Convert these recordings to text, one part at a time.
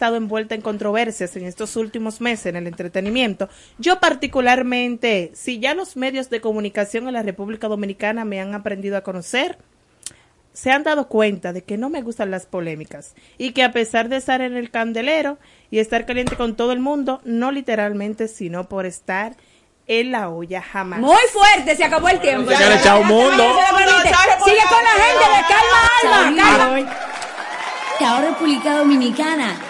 estado envuelta en controversias en estos últimos meses en el entretenimiento, yo particularmente, si ya los medios de comunicación en la República Dominicana me han aprendido a conocer, se han dado cuenta de que no me gustan las polémicas y que a pesar de estar en el candelero y estar caliente con todo el mundo, no literalmente, sino por estar en la olla jamás. Muy fuerte, se acabó el tiempo. Ya le echado un mundo. Sigue con la gente de Calma Alma. Calma. Chao República Dominicana.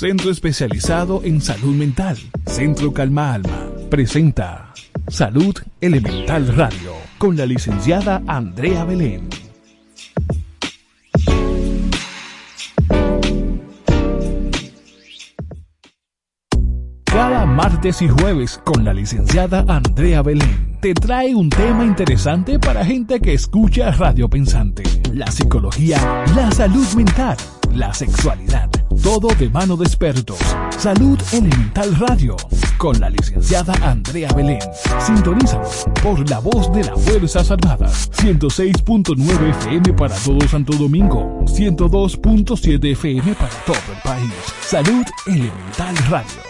Centro especializado en salud mental. Centro Calma Alma. Presenta Salud Elemental Radio con la licenciada Andrea Belén. Cada martes y jueves con la licenciada Andrea Belén te trae un tema interesante para gente que escucha Radio Pensante. La psicología, la salud mental, la sexualidad, todo de mano de expertos. Salud Elemental Radio con la licenciada Andrea Belén. Sintonízalo por la voz de las Fuerzas Armadas. 106.9 FM para todo Santo Domingo. 102.7 FM para todo el país. Salud Elemental Radio.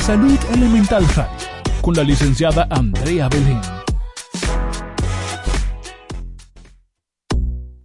Salud Elemental Radio. Con la licenciada Andrea Belén.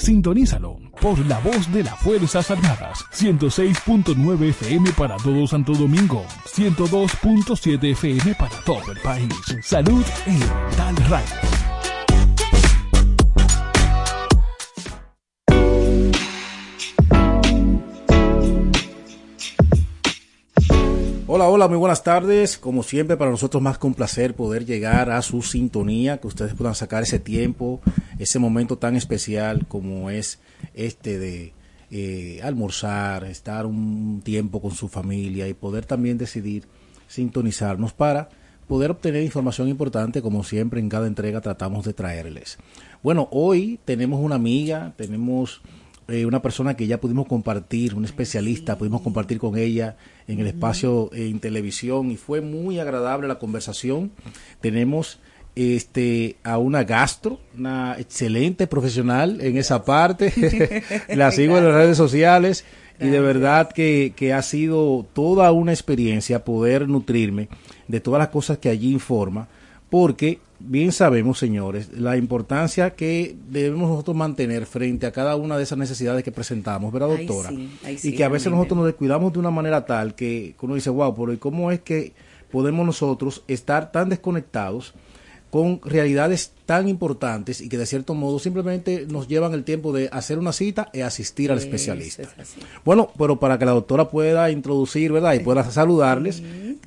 Sintonízalo por la voz de las Fuerzas Armadas. 106.9 FM para todo Santo Domingo. 102.7 FM para todo el país. Salud Elemental Radio. Hola, hola, muy buenas tardes. Como siempre, para nosotros más con placer poder llegar a su sintonía, que ustedes puedan sacar ese tiempo, ese momento tan especial como es este de eh, almorzar, estar un tiempo con su familia y poder también decidir sintonizarnos para poder obtener información importante, como siempre en cada entrega tratamos de traerles. Bueno, hoy tenemos una amiga, tenemos eh, una persona que ya pudimos compartir, un especialista, pudimos compartir con ella en el espacio eh, en televisión y fue muy agradable la conversación. Tenemos este, a una gastro, una excelente profesional en esa parte. la sigo en las redes sociales y de verdad que, que ha sido toda una experiencia poder nutrirme de todas las cosas que allí informa, porque bien sabemos, señores, la importancia que debemos nosotros mantener frente a cada una de esas necesidades que presentamos, ¿verdad, Ay, doctora? sí, ay, y que a veces realmente. nosotros nos descuidamos de una manera tal que uno dice, wow, pero ¿y cómo es que podemos nosotros estar tan desconectados con realidades tan importantes y que de cierto modo simplemente nos llevan el tiempo de hacer una cita y asistir al especialista? es. Bueno, pero para que la doctora pueda introducir, ¿verdad? Y pueda saludarles,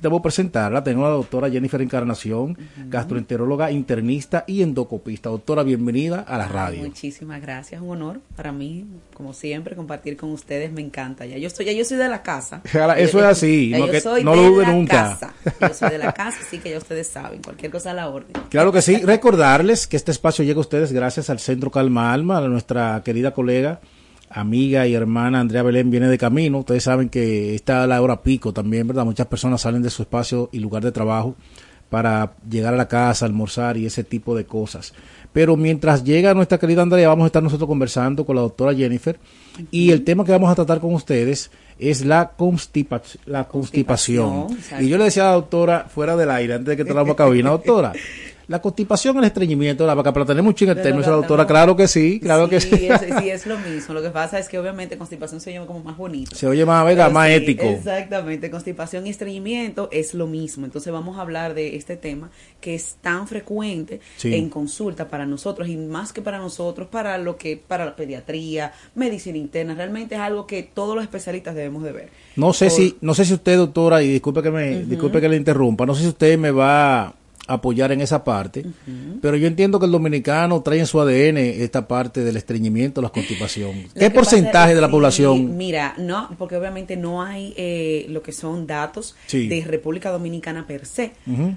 debo presentarla. Tengo a la doctora Jennifer Encarnación, gastroenteróloga, internista y endocopista. Doctora, bienvenida a la Ay, radio. Muchísimas gracias, un honor para mí, como siempre, compartir con ustedes, me encanta. Ya yo estoy, ya yo soy de la casa. Ahora, eso es así, ya no yo que- soy no de lo dude nunca. casa. Yo soy de la casa, así que ya ustedes saben, cualquier cosa a la orden. Claro que sí. Recordarles que este espacio llega a ustedes gracias al Centro Calma Alma, a nuestra querida colega, amiga y hermana Andrea Belén viene de camino. Ustedes saben que está a la hora pico también, ¿verdad? Muchas personas salen de su espacio y lugar de trabajo para llegar a la casa, almorzar y ese tipo de cosas. Pero mientras llega nuestra querida Andrea, vamos a estar nosotros conversando con la doctora Jennifer y el tema que vamos a tratar con ustedes es la, constipa la constipación. Constipación, Y yo le decía a la doctora fuera del aire, antes de que entráramos a cabina, doctora, la constipación, el estreñimiento, la vaca, pero tenemos un Pero términos, la- doctora, claro que sí, claro que sí. Es, sí, es lo mismo. Lo que pasa es que obviamente constipación se llama como más bonito. Se oye más, ¿verdad? Pero más sí, ético. Exactamente, constipación y estreñimiento es lo mismo. Entonces vamos a hablar de este tema que es tan frecuente Sí. en consulta para nosotros y más que para nosotros, para lo que para la pediatría, medicina interna, realmente es algo que todos los especialistas debemos de ver. No sé Por- si, no sé si usted, doctora, y disculpe que me, disculpe que le interrumpa, no sé si usted me va apoyar en esa parte, pero yo entiendo que el dominicano trae en su ADN esta parte del estreñimiento, la constipación. ¿Qué porcentaje es de la población? Mira, no, porque obviamente no hay eh, lo que son datos Sí. de República Dominicana per se.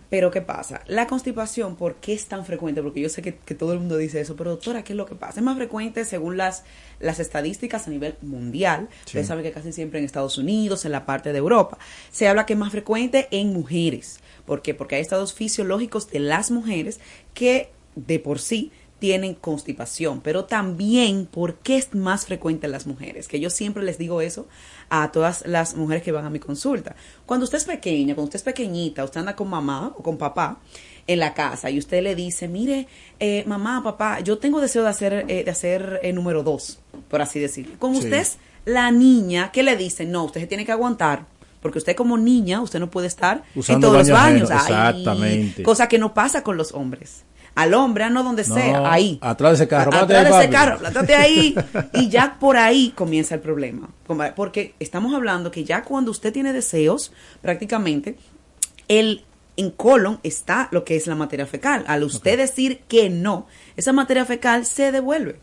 Pero ¿qué pasa? La constipación, ¿por qué es tan frecuente? Porque yo sé que, que todo el mundo dice eso, pero doctora, ¿qué es lo que pasa? Es más frecuente según las, las estadísticas a nivel mundial. Ustedes saben que casi siempre en Estados Unidos, en la parte de Europa, se habla que es más frecuente en mujeres. ¿Por qué? Porque hay estados fisiológicos de las mujeres que de por sí tienen constipación, pero también por qué es más frecuente en las mujeres, que yo siempre les digo eso a todas las mujeres que van a mi consulta. Cuando usted es pequeña, cuando usted es pequeñita, usted anda con mamá o con papá en la casa y usted le dice, mire, eh, mamá, papá, yo tengo deseo de hacer, eh, de hacer el número dos, por así decirlo. Como Sí. usted es la niña, ¿qué le dicen? No, usted se tiene que aguantar. Porque usted como niña, usted no puede estar Usando en todos los baños Ay, exactamente. cosa que no pasa con los hombres. Al hombre, no donde No, sea, ahí. atrás de ese carro, Atrás de ese carro, plántate ahí. Y ya por ahí comienza el problema. Porque estamos hablando que ya cuando usted tiene deseos, prácticamente, el en colon está lo que es la materia fecal. Al usted decir que no, esa materia fecal se devuelve.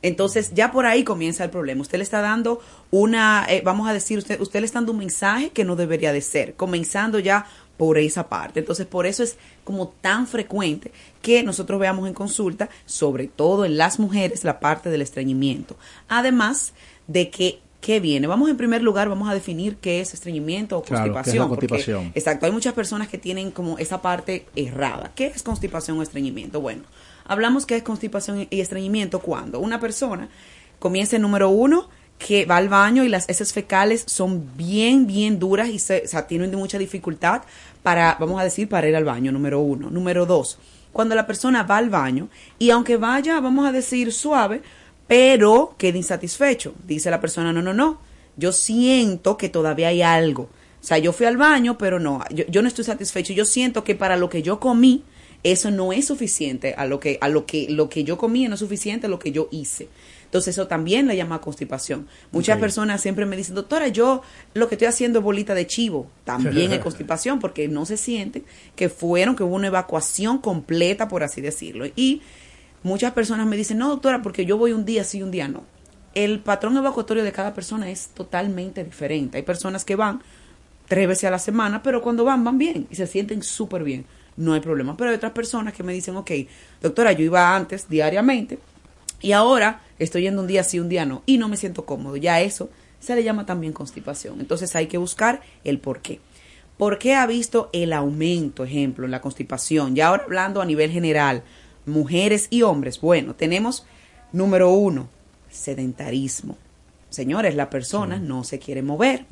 Entonces ya por ahí comienza el problema. Usted le está dando una, eh, vamos a decir, usted, usted le está dando un mensaje que no debería de ser, comenzando ya por esa parte. Entonces por eso es como tan frecuente que nosotros veamos en consulta, sobre todo en las mujeres, la parte del estreñimiento. Además de que ¿Qué viene? Vamos en primer lugar, vamos a definir qué es estreñimiento o Claro, ¿qué es constipación. porque, constipación? exacto, hay muchas personas que tienen como esa parte errada. ¿Qué es constipación o estreñimiento? Bueno, hablamos que es constipación y estreñimiento cuando una persona comienza número uno que va al baño y las heces fecales son bien, bien duras y se, o sea, tienen mucha dificultad para, vamos a decir, para ir al baño, número uno. Número dos, cuando la persona va al baño y aunque vaya, vamos a decir, suave, pero queda insatisfecho. Dice la persona, no, no, no, yo siento que todavía hay algo. O sea, yo fui al baño, pero no, yo, yo no estoy satisfecho. Yo siento que para lo que yo comí, eso no es suficiente a lo que, a lo que, lo que yo comí no es suficiente a lo que yo hice. Entonces eso también le llama constipación. Muchas personas siempre me dicen, doctora, yo lo que estoy haciendo es bolita de chivo. También es constipación porque no se sienten que fueron, que hubo una evacuación completa, por así decirlo. Y muchas personas me dicen, no, doctora, porque yo voy un día sí, un día no. El patrón evacuatorio de cada persona es totalmente diferente. Hay personas que van tres veces a la semana, pero cuando van, van bien y se sienten súper bien. No hay problema. Pero hay otras personas que me dicen, ok, doctora, yo iba antes diariamente y ahora estoy yendo un día sí, un día no y no me siento cómodo. Ya eso se le llama también constipación. Entonces hay que buscar el por qué. ¿Por qué ha visto el aumento, ejemplo, en la constipación? Ya ahora hablando a nivel general, mujeres y hombres. Bueno, tenemos número uno, sedentarismo. Señores, la persona no se quiere mover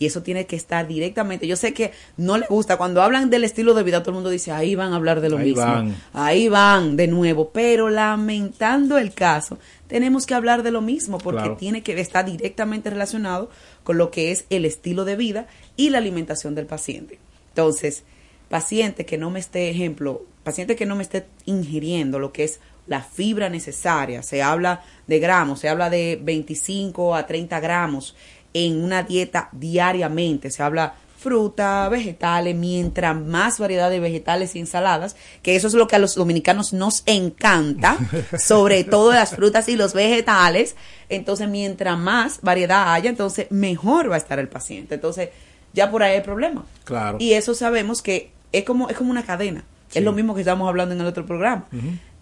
y eso tiene que estar directamente. Yo sé que no le gusta cuando hablan del estilo de vida, todo el mundo dice, ahí van a hablar de lo Ahí mismo. van. Ahí van de nuevo, pero lamentando el caso, tenemos que hablar de lo mismo porque Claro. tiene que estar directamente relacionado con lo que es el estilo de vida y la alimentación del paciente. Entonces, paciente que no me esté, ejemplo, paciente que no me esté ingiriendo lo que es la fibra necesaria, se habla de gramos, se habla de 25 a 30 gramos en una dieta diariamente, se habla fruta, vegetales, mientras más variedad de vegetales y ensaladas, que eso es lo que a los dominicanos nos encanta, sobre todo las frutas y los vegetales, entonces mientras más variedad haya, entonces mejor va a estar el paciente. Entonces, ya por ahí hay problema. Claro. Y eso sabemos que es como, es como una cadena. Es lo mismo que estábamos hablando en el otro programa.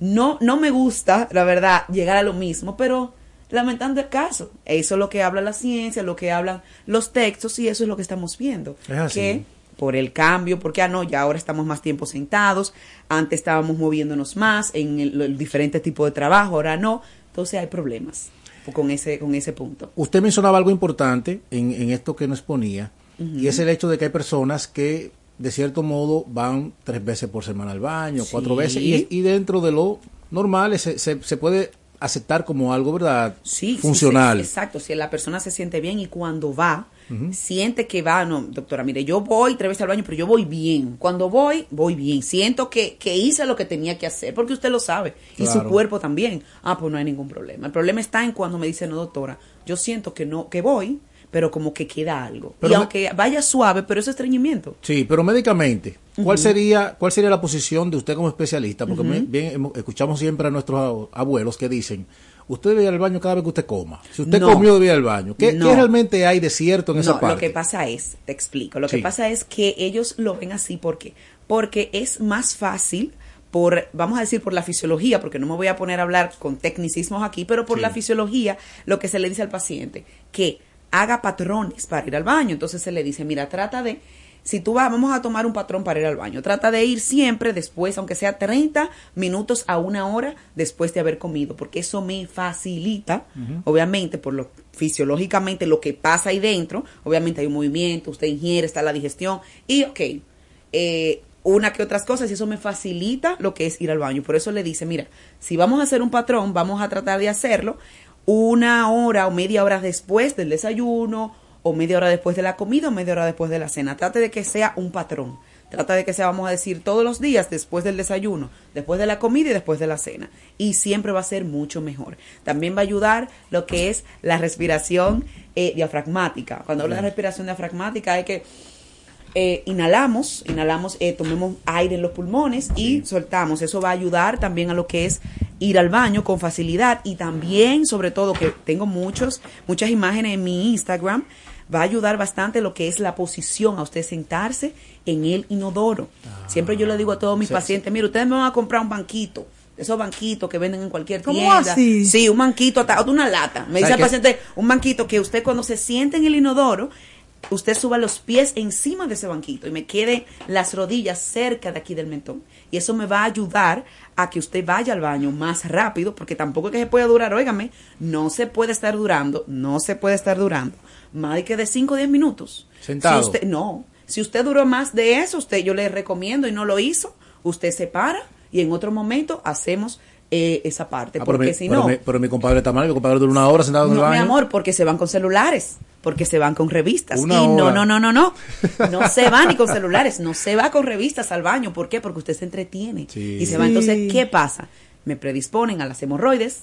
No, no me gusta, la verdad, llegar a lo mismo, pero lamentando el caso. Eso es lo que habla la ciencia, lo que hablan los textos y eso es lo que estamos viendo. Es así. Que por el cambio, porque ah, no, ya ahora estamos más tiempo sentados, antes estábamos moviéndonos más en el, el diferente tipo de trabajo, ahora no. Entonces hay problemas con ese, con ese punto. Usted mencionaba algo importante en, en esto que nos ponía, y es el hecho de que hay personas que, de cierto modo, van tres veces por semana al baño, cuatro veces, y, y dentro de lo normal se, se, se puede aceptar como algo, ¿verdad? Sí, Funcional. sí, exacto. Si la persona se siente bien y cuando va, siente que va, no, doctora, mire, yo voy tres veces al baño, pero yo voy bien. Cuando voy, voy bien. Siento que, que hice lo que tenía que hacer, porque usted lo sabe. Y su cuerpo también. Ah, pues no hay ningún problema. El problema está en cuando me dice, no, doctora, yo siento que no, que voy, pero como que queda algo. Pero y aunque vaya suave, pero eso es estreñimiento. Sí, pero médicamente, ¿cuál sería cuál sería la posición de usted como especialista? Porque bien, escuchamos siempre a nuestros abuelos que dicen, usted debe ir al baño cada vez que usted coma. Si usted No. comió, debe ir al baño. ¿Qué, No. qué realmente hay de cierto en esa no, parte? lo que pasa es, te explico, lo que pasa es que ellos lo ven así porque porque es más fácil por vamos a decir por la fisiología, porque no me voy a poner a hablar con tecnicismos aquí, pero por Sí. la fisiología lo que se le dice al paciente que haga patrones para ir al baño, entonces se le dice, mira, trata de si tú vas, vamos a tomar un patrón para ir al baño. Trata de ir siempre después, aunque sea 30 minutos a una hora después de haber comido, porque eso me facilita, obviamente, por lo fisiológicamente lo que pasa ahí dentro. Obviamente hay un movimiento, usted ingiere, está la digestión y, ok, eh, una que otras cosas y eso me facilita lo que es ir al baño. Por eso le dice, mira, si vamos a hacer un patrón, vamos a tratar de hacerlo una hora o media hora después del desayuno o media hora después de la comida o media hora después de la cena. Trate de que sea un patrón. Trata de que sea, vamos a decir, todos los días después del desayuno, después de la comida y después de la cena. Y siempre va a ser mucho mejor. También va a ayudar lo que es la respiración eh, diafragmática. Cuando hablo de respiración diafragmática hay que eh, inhalamos, inhalamos, eh, tomemos aire en los pulmones y soltamos. Eso va a ayudar también a lo que es ir al baño con facilidad y también, sobre todo, que tengo muchos, muchas imágenes en mi Instagram, va a ayudar bastante lo que es la posición a usted sentarse en el inodoro. Siempre yo le digo a todos mis Sí, pacientes, mire, ustedes me van a comprar un banquito. Esos banquitos que venden en cualquier ¿Cómo tienda. así? Sí, un banquito, una lata. Me dice ¿Sabe el paciente, un banquito que usted cuando se siente en el inodoro, usted suba los pies encima de ese banquito y me quede las rodillas cerca de aquí del mentón. Y eso me va a ayudar a que usted vaya al baño más rápido, porque tampoco es que se pueda durar, óigame, no se puede estar durando, no se puede estar durando más de que de 5 o 10 minutos. Sentado. Si usted, no, si usted duró más de eso, usted yo le recomiendo y no lo hizo, usted se para y en otro momento hacemos eh, esa parte, Ah, pero, porque mi, si pero no... mi- pero mi compadre está mal, mi compadre dura una hora sentado en el baño. mi amor, porque se van con celulares, porque se van con revistas. Una y no, hora. no, no, no, no. No se va ni con celulares, no se va con revistas al baño. ¿Por qué? Porque usted se entretiene. Sí. Y se va. Entonces, ¿qué pasa? Me predisponen a las hemorroides,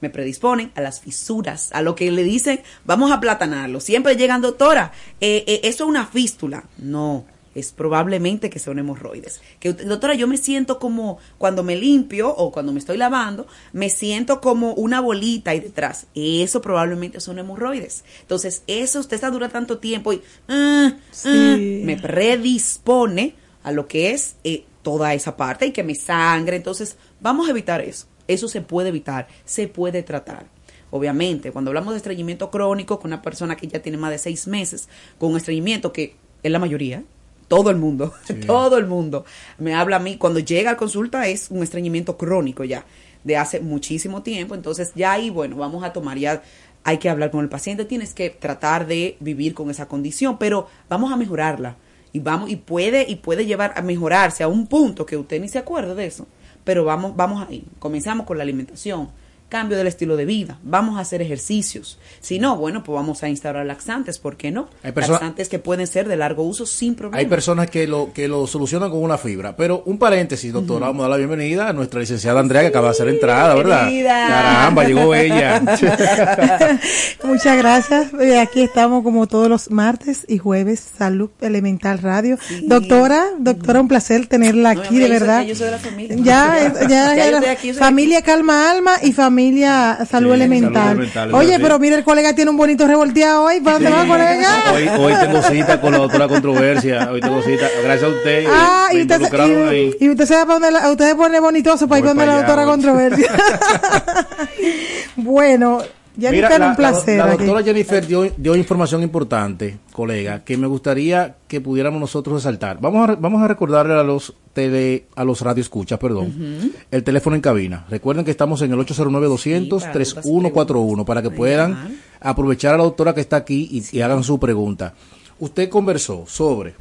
me predisponen a las fisuras, a lo que le dicen, vamos a platanarlo. Siempre llegan, doctora, eh, eh, eso es una fístula. No. Es probablemente que son hemorroides. Que, doctora, yo me siento como cuando me limpio o cuando me estoy lavando, me siento como una bolita ahí detrás. Eso probablemente son hemorroides. Entonces, eso usted está dura tanto tiempo y ah, Sí. ah, me predispone a lo que es eh, toda esa parte y que me sangre. Entonces, vamos a evitar eso. Eso se puede evitar, se puede tratar. Obviamente, cuando hablamos de estreñimiento crónico con una persona que ya tiene más de seis meses, con un estreñimiento que es la mayoría, todo el mundo, todo el mundo me habla a mí. Cuando llega a consulta es un estreñimiento crónico ya, de hace muchísimo tiempo. Entonces ya ahí, bueno, vamos a tomar ya, hay que hablar con el paciente, tienes que tratar de vivir con esa condición, pero vamos a mejorarla. Y vamos, y puede, y puede llevar a mejorarse a un punto que usted ni se acuerde de eso. Pero vamos, vamos ahí. Comenzamos con la alimentación cambio del estilo de vida, vamos a hacer ejercicios. Si no, bueno, pues vamos a instaurar laxantes, ¿por qué no? Hay personas- laxantes que pueden ser de largo uso sin problema. Hay personas que lo que lo solucionan con una fibra. Pero un paréntesis, doctora, vamos a dar la bienvenida a nuestra licenciada Andrea, que acaba de hacer entrada, ¿verdad? Bienvenida. Caramba, llegó ella. Muchas gracias. Eh, Aquí estamos como todos los martes y jueves, Salud Elemental Radio. Doctora, doctora, un placer tenerla No, aquí, hombre, de yo soy- verdad. yo soy de la familia. Ya, ya, Ya ya la aquí, familia Calma Alma y familia Salud Sí, Elemental. Salud Elemental, Oye, sí. pero mira, el colega tiene un bonito revolteado hoy. ¿Para dónde va, colega? Hoy, hoy tengo cita con la doctora Controversia. Hoy tengo cita. Gracias a usted. eh, Ah, y usted, ahí. y, y usted se va para donde la, usted se pone bonitoso para ir donde la para allá doctora. Controversia. bueno, Mira, Jennifer, la, un placer. la- doctora Jennifer dio, dio información importante, colega, que me gustaría que pudiéramos nosotros resaltar. Vamos a, re- vamos a recordarle a los tele, a los radioescuchas, perdón, el teléfono en cabina. Recuerden que estamos en el 809-200-3141 para que puedan aprovechar a la doctora que está aquí y, y hagan su pregunta. Usted conversó sobre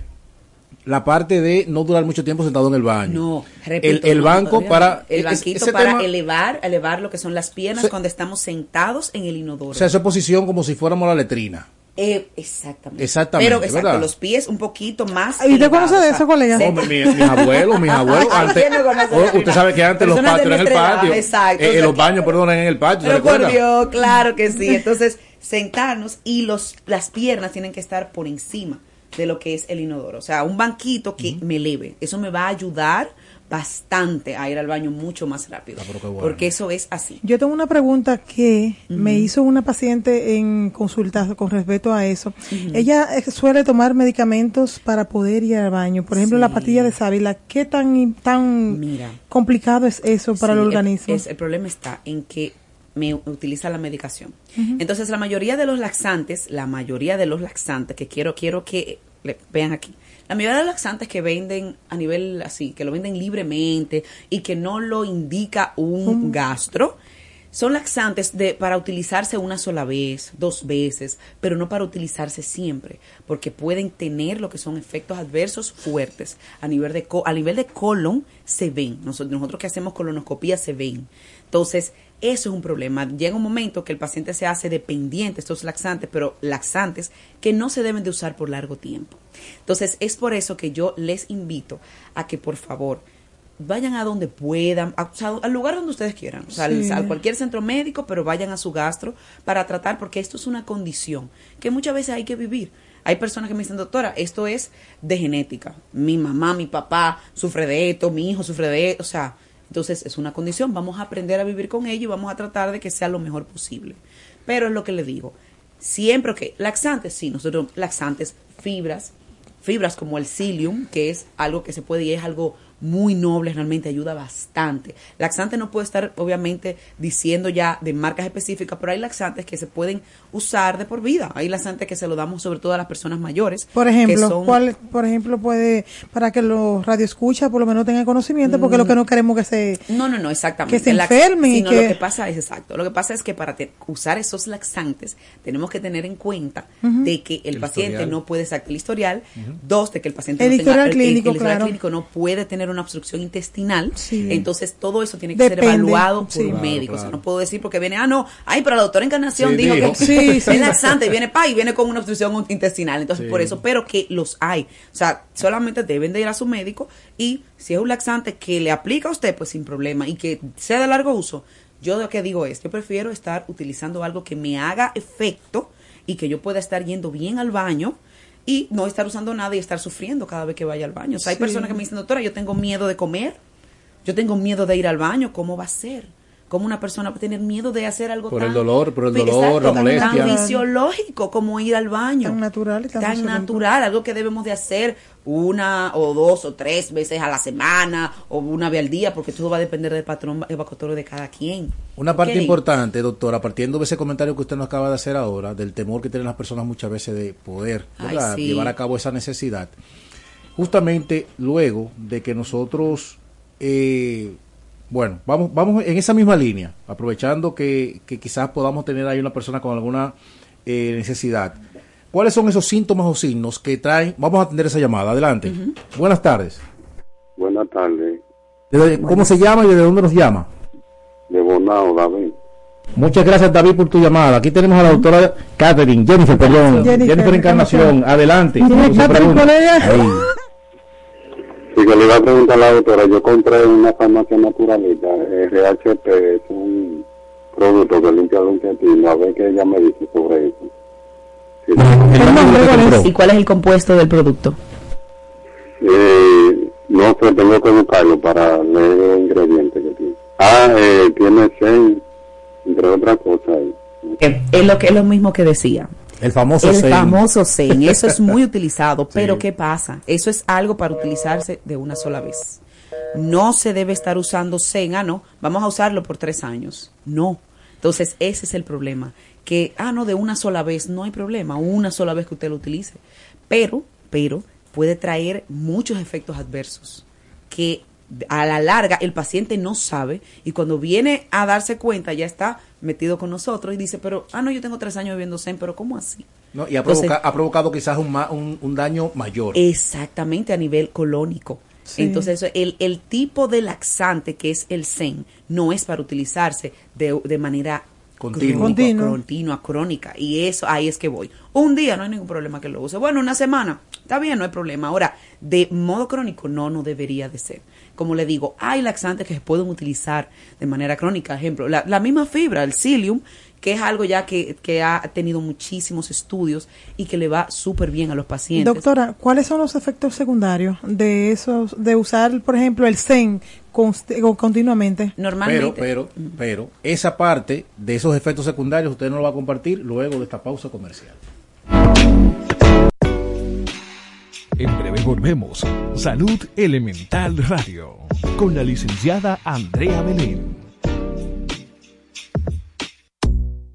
la parte de no durar mucho tiempo sentado en el baño. No, el, repito, el no, banco para no. el banquito ese para tema- elevar, elevar lo que son las piernas Se- cuando estamos sentados en el inodoro. o sea, esa posición como si fuéramos la letrina. Eh, exactamente. Exactamente, Pero exacto, ¿verdad? los pies un poquito más. ¿Y usted conoce de eso, colega? Hombre, mi- mis abuelos, mis abuelos, Ay, antes, ¿quién no usted sabe que antes los Personas patios eran en el patio, exacto, Eh, o sea, los que- baños, perdón, en el patio, ¿se Pero por? Dios, claro que sí. Entonces, sentarnos y los las piernas tienen que estar por encima de lo que es el inodoro. O sea, un banquito que me eleve. Eso me va a ayudar bastante a ir al baño mucho más rápido. Ah, pero qué bueno. Porque eso es así. Yo tengo una pregunta que me hizo una paciente en consulta con respecto a eso. Ella eh, suele tomar medicamentos para poder ir al baño. Por ejemplo, la pastilla de sábila. ¿Qué tan, tan Mira. complicado es eso para Sí, el el- organismo? es- el problema está en que me utiliza la medicación. Entonces, la mayoría de los laxantes, la mayoría de los laxantes que quiero quiero que le- vean aquí. La mayoría de los laxantes que venden a nivel así, que lo venden libremente y que no lo indica un gastro, son laxantes de, para utilizarse una sola vez, dos veces, pero no para utilizarse siempre, porque pueden tener lo que son efectos adversos fuertes. A nivel de, co- a nivel de colon se ven, nosotros, nosotros que hacemos colonoscopía se ven. Entonces, eso es un problema. Llega un momento que el paciente se hace dependiente de estos laxantes, pero laxantes que no se deben de usar por largo tiempo. Entonces, es por eso que yo les invito a que por favor vayan a donde puedan, a- o sea, al lugar donde ustedes quieran, o sea, al- a cualquier centro médico, pero vayan a su gastro para tratar, porque esto es una condición que muchas veces hay que vivir. Hay personas que me dicen, doctora, esto es de genética. Mi mamá, mi papá sufre de esto, mi hijo sufre de esto, o sea, entonces es una condición, vamos a aprender a vivir con ello y vamos a tratar de que sea lo mejor posible. Pero es lo que le digo, siempre que laxantes, sí, nosotros laxantes, fibras, fibras como el psyllium, que es algo que se puede y es algo muy noble, realmente ayuda bastante. Laxante no puedo estar obviamente diciendo ya de marcas específicas, pero hay laxantes que se pueden usar de por vida. Hay laxantes que se lo damos sobre todo a las personas mayores. Por ejemplo, son- ¿cuál, por ejemplo, puede, para que los radioescuchas por lo menos tengan conocimiento, porque lo que no queremos que se... No, no, no, exactamente. que se enfermen y que- lo que pasa es exacto. Lo que pasa es que para te- usar esos laxantes tenemos que tener en cuenta de que el, El paciente historial. no puede sacar el historial, dos de que el paciente El no tenga- historial el- el- clínico, el historial claro. clínico no puede tener una obstrucción intestinal, Sí. entonces todo eso tiene que ser evaluado por sí. un Claro, médico. O sea, no puedo decir porque viene, ah, no, ay, pero la doctora Encarnación Sí, dijo, dijo. que Sí, sí. es laxante, viene pa y viene con una obstrucción intestinal. Entonces, Sí. por eso, pero que los hay. O sea, solamente deben de ir a su médico y si es un laxante que le aplica a usted, pues sin problema y que sea de largo uso. Yo lo que digo es, yo prefiero estar utilizando algo que me haga efecto y que yo pueda estar yendo bien al baño y no estar usando nada y estar sufriendo cada vez que vaya al baño. O sea, hay Sí. personas que me dicen, doctora, yo tengo miedo de comer, yo tengo miedo de ir al baño, ¿cómo va a ser? ¿Cómo una persona puede tener miedo de hacer algo Por tan... el dolor, por el Exacto, dolor, la molestia. Tan fisiológico como ir al baño. Tan natural y tan natural, algo que debemos de hacer una o dos o tres veces a la semana o una vez al día, porque todo va a depender del patrón evacuatorio de cada quien. Una parte importante, doctora, partiendo de ese comentario que usted nos acaba de hacer ahora, del temor que tienen las personas muchas veces de poder Ay, ¿verdad? sí. llevar a cabo esa necesidad. justamente luego de que nosotros, eh, bueno, vamos, vamos en esa misma línea, aprovechando que, que quizás podamos tener ahí una persona con alguna eh, necesidad. ¿Cuáles son esos síntomas o signos que traen? Vamos a atender esa llamada. Adelante. Buenas tardes. Buenas tardes. ¿Desde- ¿Cómo se llama y desde dónde nos llama? De Bonao, David. Muchas gracias, David, por tu llamada. Aquí tenemos a la doctora Catherine, Jennifer, perdón. Jennifer, Jennifer, Encarnación. Adelante. Sí, que le iba a preguntar a la doctora, yo compré en una farmacia naturalista, RHP, es un producto que limpia el intestino, a ver qué ella me dice sobre eso. El nombre que compró. ¿Y cuál es el compuesto del producto? eh, no sé, tengo que buscarlo para leer los ingredientes que tiene. Ah, eh, tiene seis, entre otras cosas. ahí. Eh, Es lo que es lo mismo que decía. El famoso el Zen. famoso Zen, eso es muy utilizado, pero Sí. ¿qué pasa? Eso es algo para utilizarse de una sola vez. No se debe estar usando Zen, ah, no, vamos a usarlo por tres años. No. Entonces, ese es el problema. Que, ah, no, de una sola vez, no hay problema, una sola vez que usted lo utilice. Pero, pero, puede traer muchos efectos adversos que a la larga el paciente no sabe y cuando viene a darse cuenta ya está metido con nosotros y dice, pero, ah, no, yo tengo tres años viviendo Zen, pero ¿cómo así? No, y ha, Entonces- provoca- ha provocado quizás un, ma- un, un daño mayor. Exactamente, a nivel colónico. Sí. Entonces, eso, el, el tipo de laxante que es el Zen no es para utilizarse de, de manera Continua. crónica, Continua. continua, crónica. Y eso, ahí es que voy. Un día no hay ningún problema que lo use. Bueno, una semana, está bien, no hay problema. Ahora, de modo crónico, no, no debería de ser. Como le digo, hay laxantes que se pueden utilizar de manera crónica. Ejemplo, la, la misma fibra, el psyllium, que es algo ya que, que ha tenido muchísimos estudios y que le va súper bien a los pacientes. Doctora, ¿cuáles son los efectos secundarios de esos, de usar, por ejemplo, el Zen const- o continuamente? Pero, Normalmente. pero, pero, esa parte de esos efectos secundarios usted no lo va a compartir luego de esta pausa comercial. En breve volvemos. Salud Elemental Radio. Con la licenciada Andrea Belén.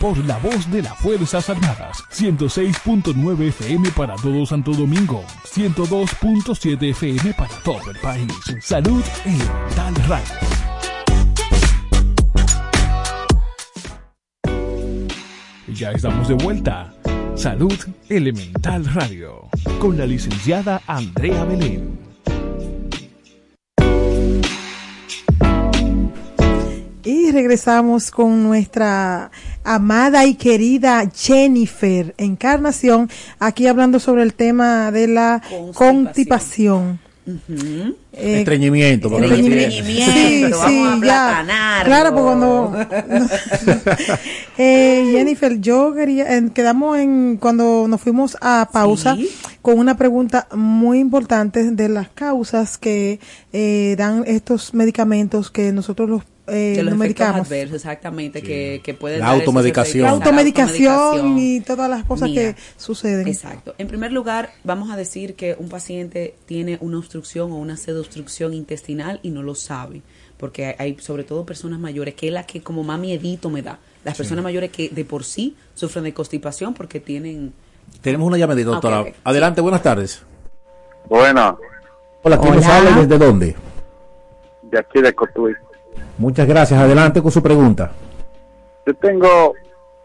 por la voz de las Fuerzas Armadas. 106.9 FM para todo Santo Domingo. 102.7 FM para todo el país. Salud Elemental Radio. Ya estamos de vuelta. Salud Elemental Radio. Con la licenciada Andrea Belén. Y regresamos con nuestra amada y querida Jennifer Encarnación, aquí hablando sobre el tema de la Constipación. constipación. Ujú. Eh, Estreñimiento. porque Estreñimiento. entiende. vamos a aplatanarlo. Claro, pues cuando eh, Jennifer, yo quería eh, quedamos en cuando nos fuimos a pausa Sí. con una pregunta muy importante de las causas que eh, dan estos medicamentos que nosotros los eh, de los efectos medicamos. adversos, exactamente, que, que pueden La dar automedicación. La automedicación automedicación. y todas las cosas Mira, que suceden. Exacto. En primer lugar, vamos a decir que un paciente tiene una obstrucción o una pseudoobstrucción intestinal y no lo sabe, porque hay, hay sobre todo personas mayores, que es la que como más miedito me da. Las personas mayores que de por sí sufren de constipación porque tienen... Tenemos una llamadita, doctora. Ok, ok. Adelante, buenas tardes. Buena, Hola, ¿quién nos habla y desde dónde? de aquí de Cotuí. Muchas gracias. Adelante con su pregunta. Yo tengo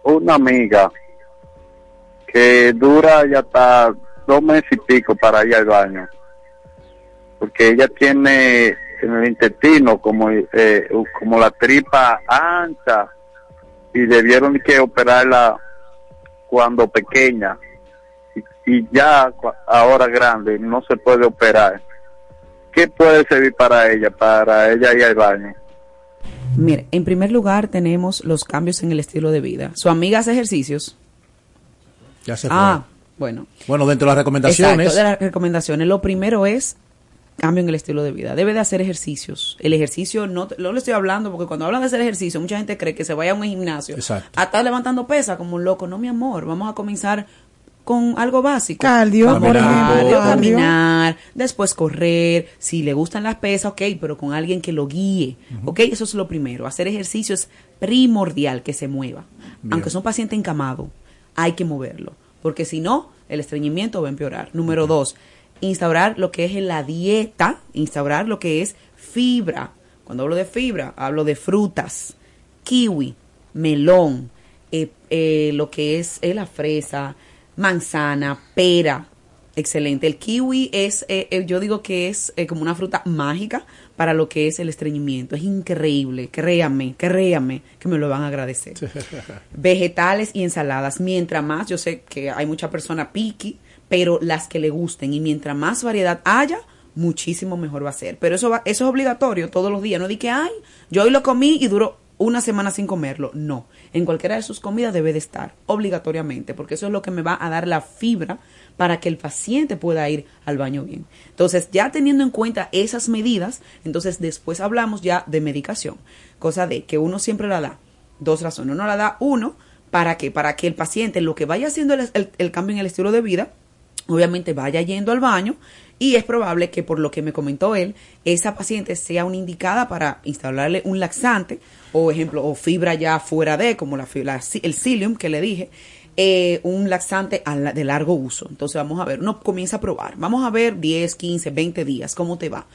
una amiga que dura ya hasta dos meses y pico para ir al baño. Porque ella tiene en el intestino como, eh, como la tripa ancha y debieron que operarla cuando pequeña. Y, y ya ahora grande no se puede operar. ¿Qué puede servir para ella, para ella ir al baño? Mire, en primer lugar tenemos los cambios en el estilo de vida. Su amiga hace ejercicios. Ya se fue. Ah, bueno. Bueno, dentro de las recomendaciones. Exacto, de las recomendaciones. Lo primero es cambio en el estilo de vida. Debe de hacer ejercicios. El ejercicio, no, no le estoy hablando porque cuando hablan de hacer ejercicio, mucha gente cree que se vaya a un gimnasio Exacto. a estar levantando pesa como un loco. No, mi amor, vamos a comenzar con algo básico. Cardio, por ejemplo. cardio, caminar, después correr. Si le gustan las pesas, ok, pero con alguien que lo guíe. Ok, eso es lo primero. Hacer ejercicio es primordial que se mueva. Aunque es un paciente encamado, hay que moverlo. Porque si no, el estreñimiento va a empeorar. Número dos, instaurar lo que es en la dieta, instaurar lo que es fibra. Cuando hablo de fibra, hablo de frutas, kiwi, melón, eh, eh, lo que es eh, la fresa, manzana, pera. Excelente. El kiwi es, eh, eh, yo digo que es eh, como una fruta mágica para lo que es el estreñimiento. Es increíble. Créanme, créanme que me lo van a agradecer. Vegetales y ensaladas. Mientras más, yo sé que hay mucha persona piqui, pero las que le gusten. Y mientras más variedad haya, muchísimo mejor va a ser. Pero eso, va, eso es obligatorio todos los días. No di que, ay, yo hoy lo comí y duró una semana sin comerlo. No. En cualquiera de sus comidas debe de estar, obligatoriamente, porque eso es lo que me va a dar la fibra para que el paciente pueda ir al baño bien. Entonces, ya teniendo en cuenta esas medidas, entonces después hablamos ya de medicación. Cosa de que uno siempre la da. Dos razones. Uno la da, uno, para que, para que el paciente, lo que vaya haciendo el, el- el cambio en el estilo de vida, obviamente vaya yendo al baño y es probable que por lo que me comentó él, esa paciente sea una indicada para instalarle un laxante o ejemplo o fibra ya fuera de como la, la el psyllium que le dije, eh, un laxante a la- de largo uso. Entonces vamos a ver, uno comienza a probar, vamos a ver 10, 15, 20 días cómo te va.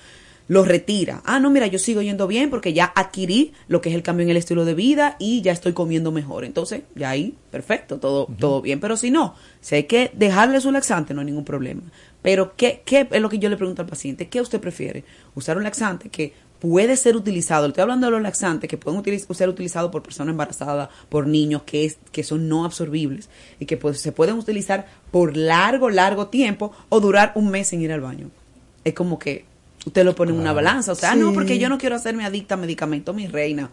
Lo retira. Ah, no, mira, yo sigo yendo bien porque ya adquirí lo que es el cambio en el estilo de vida y ya estoy comiendo mejor. Entonces, ya ahí, perfecto, todo, todo bien. Pero si no, si hay que dejarle su laxante, no hay ningún problema. Pero, ¿qué, ¿qué es lo que yo le pregunto al paciente? ¿Qué usted prefiere? ¿Usar un laxante que puede ser utilizado? Le estoy hablando de los laxantes que pueden utiliz- ser utilizados por personas embarazadas, por niños que, es, que son no absorbibles y que pues, se pueden utilizar por largo, largo tiempo o durar un mes sin ir al baño. Es como que usted lo pone en una balanza. O sea, ah, no, porque yo no quiero hacerme adicta a medicamentos, mi reina.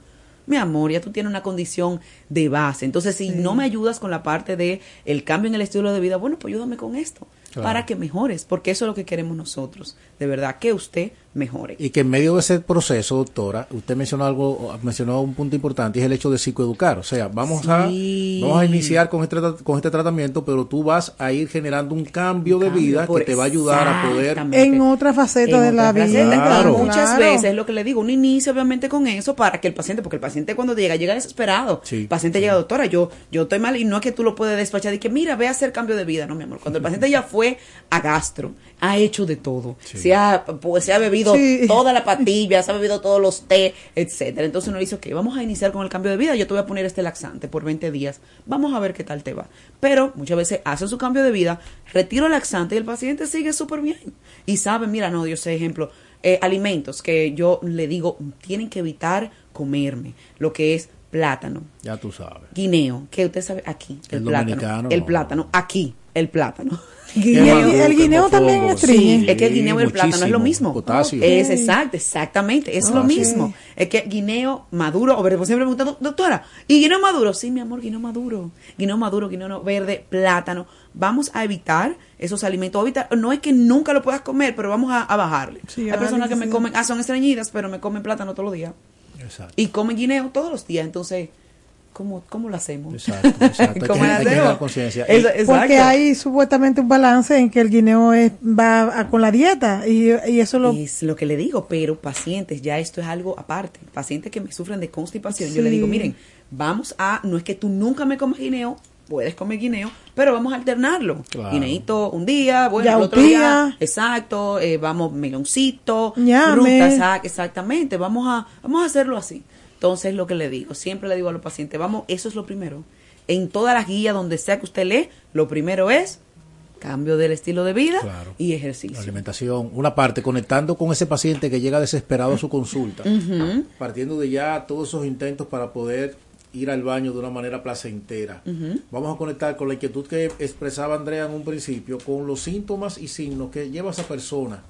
Mi amor, ya tú tienes una condición de base. Entonces, si no me ayudas con la parte de el cambio en el estilo de vida, bueno, pues ayúdame con esto. Claro. Para que mejores, porque eso es lo que queremos nosotros. De verdad, que usted mejore. Y que en medio de ese proceso, doctora, usted mencionó algo, mencionó un punto importante, y es el hecho de psicoeducar. O sea, vamos, Sí. a, vamos a iniciar con este, con este tratamiento, pero tú vas a ir generando un cambio de Cambio, vida que te va a ayudar a poder... En otra faceta En de la vida. Claro. Muchas Claro. veces es lo que le digo, uno inicia obviamente con eso para que el paciente, porque el paciente cuando llega, llega desesperado. Sí, el paciente llega, doctora, yo, yo estoy mal y no es que tú lo puedes despachar y que mira, ve a hacer cambio de vida, no, mi amor. Cuando el paciente ya fue a gastro, ha hecho de todo, se, ha, pues, se ha bebido Sí. toda la patilla, se ha bebido todos los té, etcétera. Entonces uno dice, ok, vamos a iniciar con el cambio de vida, yo te voy a poner este laxante por 20 días, vamos a ver qué tal te va. Pero muchas veces hacen su cambio de vida, retiro el laxante y el paciente sigue súper bien. Y sabe, mira, no, yo sé, ejemplo, eh, alimentos que yo le digo, tienen que evitar comerme, lo que es plátano, Ya tú sabes. guineo, que usted sabe aquí, el, El plátano, el no. plátano, aquí, el plátano. El, maduro, el qué guineo también estriñe. Sí, es que el guineo y el plátano es lo mismo. Potasio. Es exacto, exactamente, es lo sí. mismo. Es que guineo maduro, o verde, pues siempre me preguntan, doctora, ¿y guineo maduro? Sí, mi amor, guineo maduro. Guineo maduro, guineo no- verde, plátano. Vamos a evitar esos alimentos. Evitar, no es que nunca lo puedas comer, pero vamos a, a bajarle. Sí, Hay personas que me comen, ah, son estreñidas, pero me comen plátano todos los días. Exacto. Y comen guineo todos los días. Entonces, ¿cómo, cómo lo hacemos? Exacto, exacto. Hay ¿Cómo que- hay que conciencia. Porque hay supuestamente un balance en que el guineo es, va a- con la dieta y, y eso lo... Es lo que le digo, pero pacientes, ya esto es algo aparte. Pacientes que me sufren de constipación, yo le digo, miren, vamos a, no es que tú nunca me comes guineo, puedes comer guineo, pero vamos a alternarlo. Claro. Guineito un día, bueno, el otro día, exacto, eh, vamos meloncito, Ñame. frutas, exactamente, vamos a, vamos a hacerlo así. Entonces, lo que le digo, siempre le digo a los pacientes, vamos, eso es lo primero. En todas las guías, donde sea que usted lee, lo primero es cambio del estilo de vida Claro. y ejercicio. alimentación, una parte, conectando con ese paciente que llega desesperado a su consulta, partiendo de ya todos esos intentos para poder ir al baño de una manera placentera. Vamos a conectar con la inquietud que expresaba Andrea en un principio, con los síntomas y signos que lleva a esa persona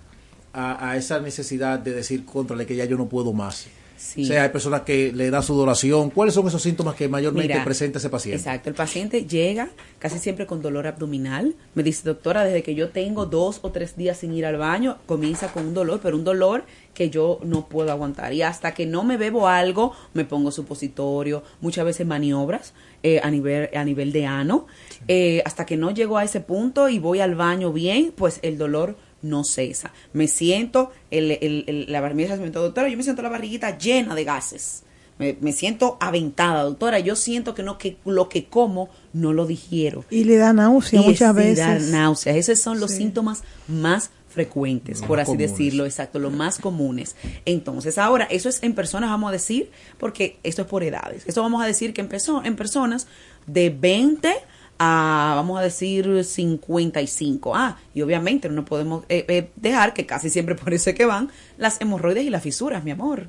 a, a esa necesidad de decir contra que ya yo no puedo más. Sí. O sea, hay personas que le da sudoración. ¿Cuáles son esos síntomas que mayormente Mira, presenta ese paciente? Exacto, el paciente llega casi siempre con dolor abdominal. Me dice, doctora, desde que yo tengo dos o tres días sin ir al baño, comienza con un dolor, pero un dolor que yo no puedo aguantar. Y hasta que no me bebo algo, me pongo supositorio, muchas veces maniobras eh, a, nivel, a nivel de ano. Eh, hasta que no llego a ese punto y voy al baño bien, pues el dolor no cesa. Me siento, el, el, el- la barriguita me dijo, doctora, yo me siento la barriguita llena de gases. Me, me siento aventada, doctora. Yo siento que no que lo que como no lo digiero. Y le da náusea Y muchas es- y da veces. náuseas. Esos son los Sí. síntomas más frecuentes, Los por más así comunes. decirlo, exacto, los más comunes. Entonces, ahora, eso es en personas, vamos a decir, porque esto es por edades. Esto vamos a decir que en, perso- en personas de 20 a, vamos a decir, 55. Ah, y obviamente no podemos eh, eh, dejar que casi siempre por eso es que van las hemorroides y las fisuras, mi amor.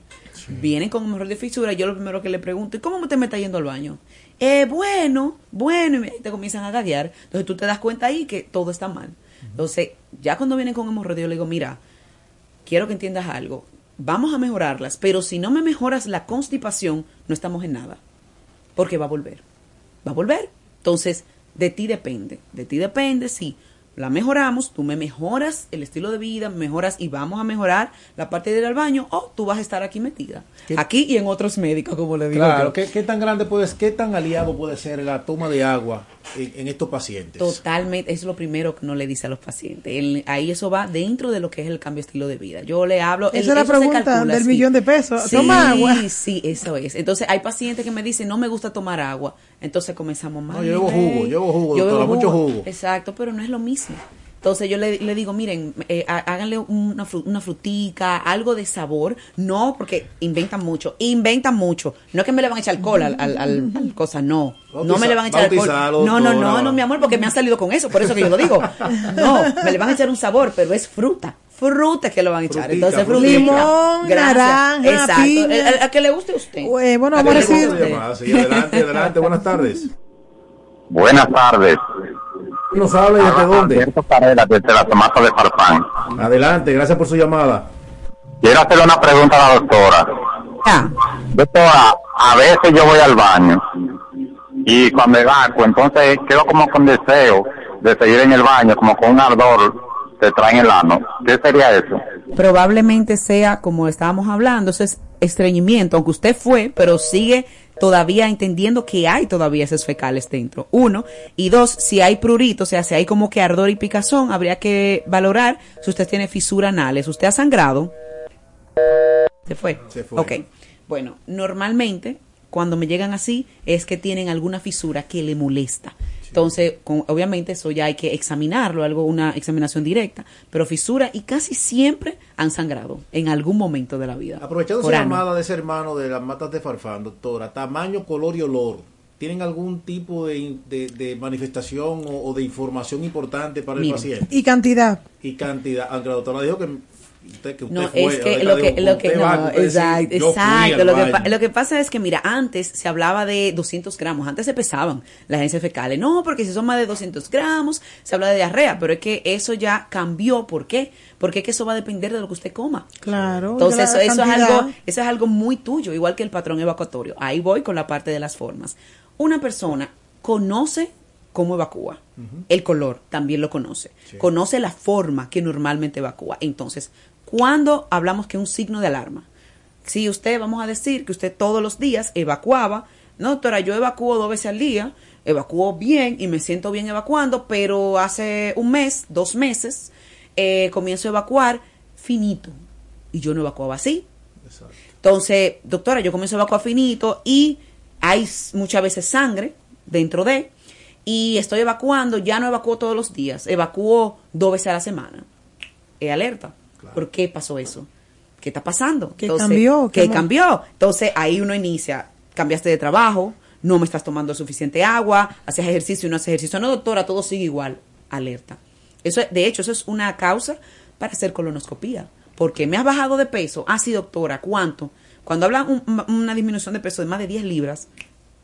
Vienen con hemorroides y fisuras, yo lo primero que le pregunto, ¿y cómo te me está yendo al baño? Eh, bueno, bueno, y te comienzan a gaguear. Entonces tú te das cuenta ahí que todo está mal. Entonces, ya cuando vienen con hemorroides, yo le digo, mira, quiero que entiendas algo. Vamos a mejorarlas, pero si no me mejoras la constipación, no estamos en nada. Porque va a volver. Va a volver. Entonces, de ti depende. De ti depende si la mejoramos, tú me mejoras el estilo de vida, me mejoras y vamos a mejorar la parte de ir al baño, o tú vas a estar aquí metida. ¿Qué? Aquí y en otros médicos, como le digo Claro, yo. ¿qué, qué tan grande puede, qué tan aliado puede ser la toma de agua en, en estos pacientes? Totalmente, eso es lo primero que no le dice a los pacientes. El- ahí eso va dentro de lo que es el cambio de estilo de vida. Yo le hablo. Esa es la pregunta calcula, del sí. millón de pesos. Sí, Toma agua. Sí, eso es. Entonces hay pacientes que me dicen, no me gusta tomar agua. Entonces comenzamos mal. No, yo bebo jugo, yo bebo jugo, doctora, mucho jugo. Exacto, pero no es lo mismo. Entonces yo le, le digo, miren, eh, há- háganle una, fru- una frutica, algo de sabor. No, porque inventan mucho, inventan mucho. No es que me le van a echar alcohol al, al, al- al cosa, no. no me le van a echar alcohol. No, no, no, no, mi amor, porque me han salido con eso, por eso que yo lo digo. No, me le van a echar un sabor, pero es fruta. Fruta que lo van a echar. Frutica, Entonces, frutica. frutica. Limón, Gracias. naranja, Exacto. piña. El- el- a que le guste a usted. Eh, bueno, vamos a decir- adelante, adelante, buenas tardes. Buenas tardes. ¿Nos habla y desde dónde? Desde la Tomasa de Farfán. Adelante, gracias por su llamada. Quiero hacerle una pregunta a la doctora. Ah, Doctora, a veces yo voy al baño y cuando evacuo, entonces quedo como con deseo de seguir en el baño, como con un ardor que trae en el ano. ¿Qué sería eso? probablemente sea como estábamos hablando, eso es estreñimiento, aunque usted fue, pero sigue todavía entendiendo que hay todavía esos fecales dentro. Uno. Y dos, si hay prurito, o sea, si hay como que ardor y picazón, habría que valorar si usted tiene fisura anales. ¿Usted ha sangrado? Se fue. Se fue. Ok. Bueno, normalmente cuando me llegan así es que tienen alguna fisura que le molesta. Entonces, con- obviamente eso ya hay que examinarlo, algo una examinación directa, pero fisura y casi siempre han sangrado en algún momento de la vida. Aprovechando esa llamada de ese hermano de las matas de Farfán, doctora, tamaño, color y olor, ¿tienen algún tipo de, de- de manifestación o, o de información importante para el paciente? Y cantidad. Y cantidad, aunque la doctora dijo que Usted que usted No, fue, es que lo digo, que, lo que, va, no, exacto, Lo que, lo que pasa es que, mira, antes se hablaba de 200 gramos, antes se pesaban las agencias fecales. No, porque si son más de 200 gramos, se habla de diarrea, pero es que eso ya cambió. ¿Por qué? Porque es que eso va a depender de lo que usted coma. Claro. Entonces, eso, eso es algo, eso es algo muy tuyo, igual que el patrón evacuatorio. Ahí voy con la parte de las formas. Una persona conoce cómo evacúa. El color también lo conoce. Conoce la forma que normalmente evacúa. Entonces, cuando hablamos que un signo de alarma, si usted, vamos a decir que usted todos los días evacuaba, no, doctora, yo evacuo dos veces al día, evacuo bien y me siento bien evacuando, pero hace un mes, dos meses, eh, comienzo a evacuar finito. Y yo no evacuaba así. Entonces, doctora, yo comienzo a evacuar finito y hay muchas veces sangre dentro de, y estoy evacuando, ya no evacuo todos los días, evacuo dos veces a la semana. Es alerta. ¿Por qué pasó eso? ¿Qué está pasando? ¿Qué cambió? ¿Qué ¿Qué mo- cambió? Entonces ahí uno inicia, cambiaste de trabajo, no me estás tomando suficiente agua, haces ejercicio y no haces ejercicio. No, doctora, todo sigue igual. Alerta. Eso, de hecho, eso es una causa para hacer colonoscopía. Porque me has bajado de peso. Ah, sí, doctora, ¿cuánto? Cuando hablan un- una disminución de peso de más de 10 libras,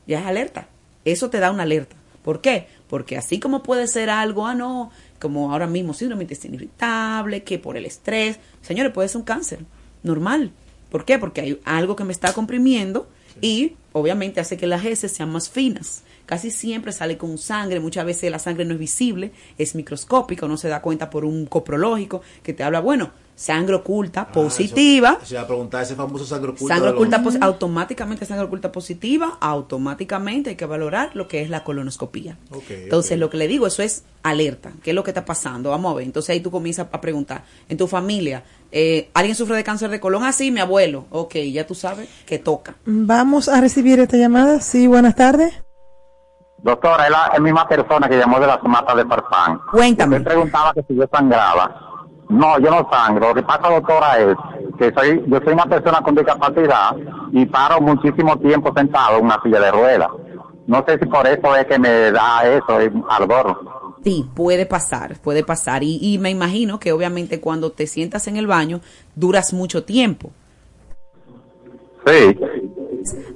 ya es alerta. Eso te da una alerta. ¿Por qué? Porque así como puede ser algo, ah, no, como ahora mismo síndrome de intestino irritable, que por el estrés, señores, puede ser un cáncer, normal. ¿Por qué? Porque hay algo que me está comprimiendo y obviamente hace que las heces sean más finas. Casi siempre sale con sangre, muchas veces la sangre no es visible, es microscópica, uno se da cuenta por un coprológico que te habla, bueno, sangre oculta, Ah, positiva, eso- eso iba a preguntar ese famoso sangre oculta. Sangre los- oculta, automáticamente sangre oculta positiva, automáticamente hay que valorar lo que es la colonoscopía. Entonces, lo que le digo, eso es alerta. ¿Qué es lo que está pasando? Vamos a ver. Entonces, ahí tú comienzas a preguntar. En tu familia, eh, ¿alguien sufre de cáncer de colon? Ah, sí, mi abuelo. Ok, ya tú sabes que toca. Vamos a recibir esta llamada. Sí, buenas tardes. Doctora, es la misma persona que llamó de la somata de Farfán. Cuéntame. Usted preguntaba que si yo sangraba. No, yo no sangro. Lo que pasa, doctora, es que soy yo soy una persona con discapacidad y paro muchísimo tiempo sentado en una silla de ruedas. No sé si por eso es que me da eso, el ardor. Sí, puede pasar, puede pasar. Y, y me imagino que obviamente cuando te sientas en el baño, duras mucho tiempo. Sí.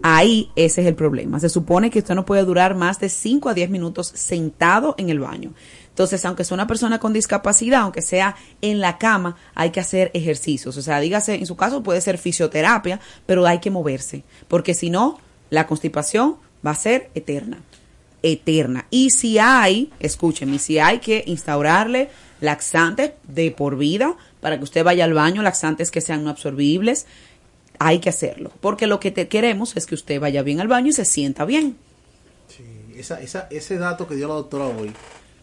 Ahí ese es el problema. Se supone que usted no puede durar más de 5 a 10 minutos sentado en el baño. Entonces, aunque sea una persona con discapacidad, aunque sea en la cama, hay que hacer ejercicios. O sea, dígase, en su caso puede ser fisioterapia, pero hay que moverse. Porque si no, la constipación va a ser eterna. Eterna. Y si hay, escúcheme, si hay que instaurarle laxantes de por vida para que usted vaya al baño, laxantes que sean no absorbibles, hay que hacerlo. Porque lo que te queremos es que usted vaya bien al baño y se sienta bien. Esa, esa, ese dato que dio la doctora hoy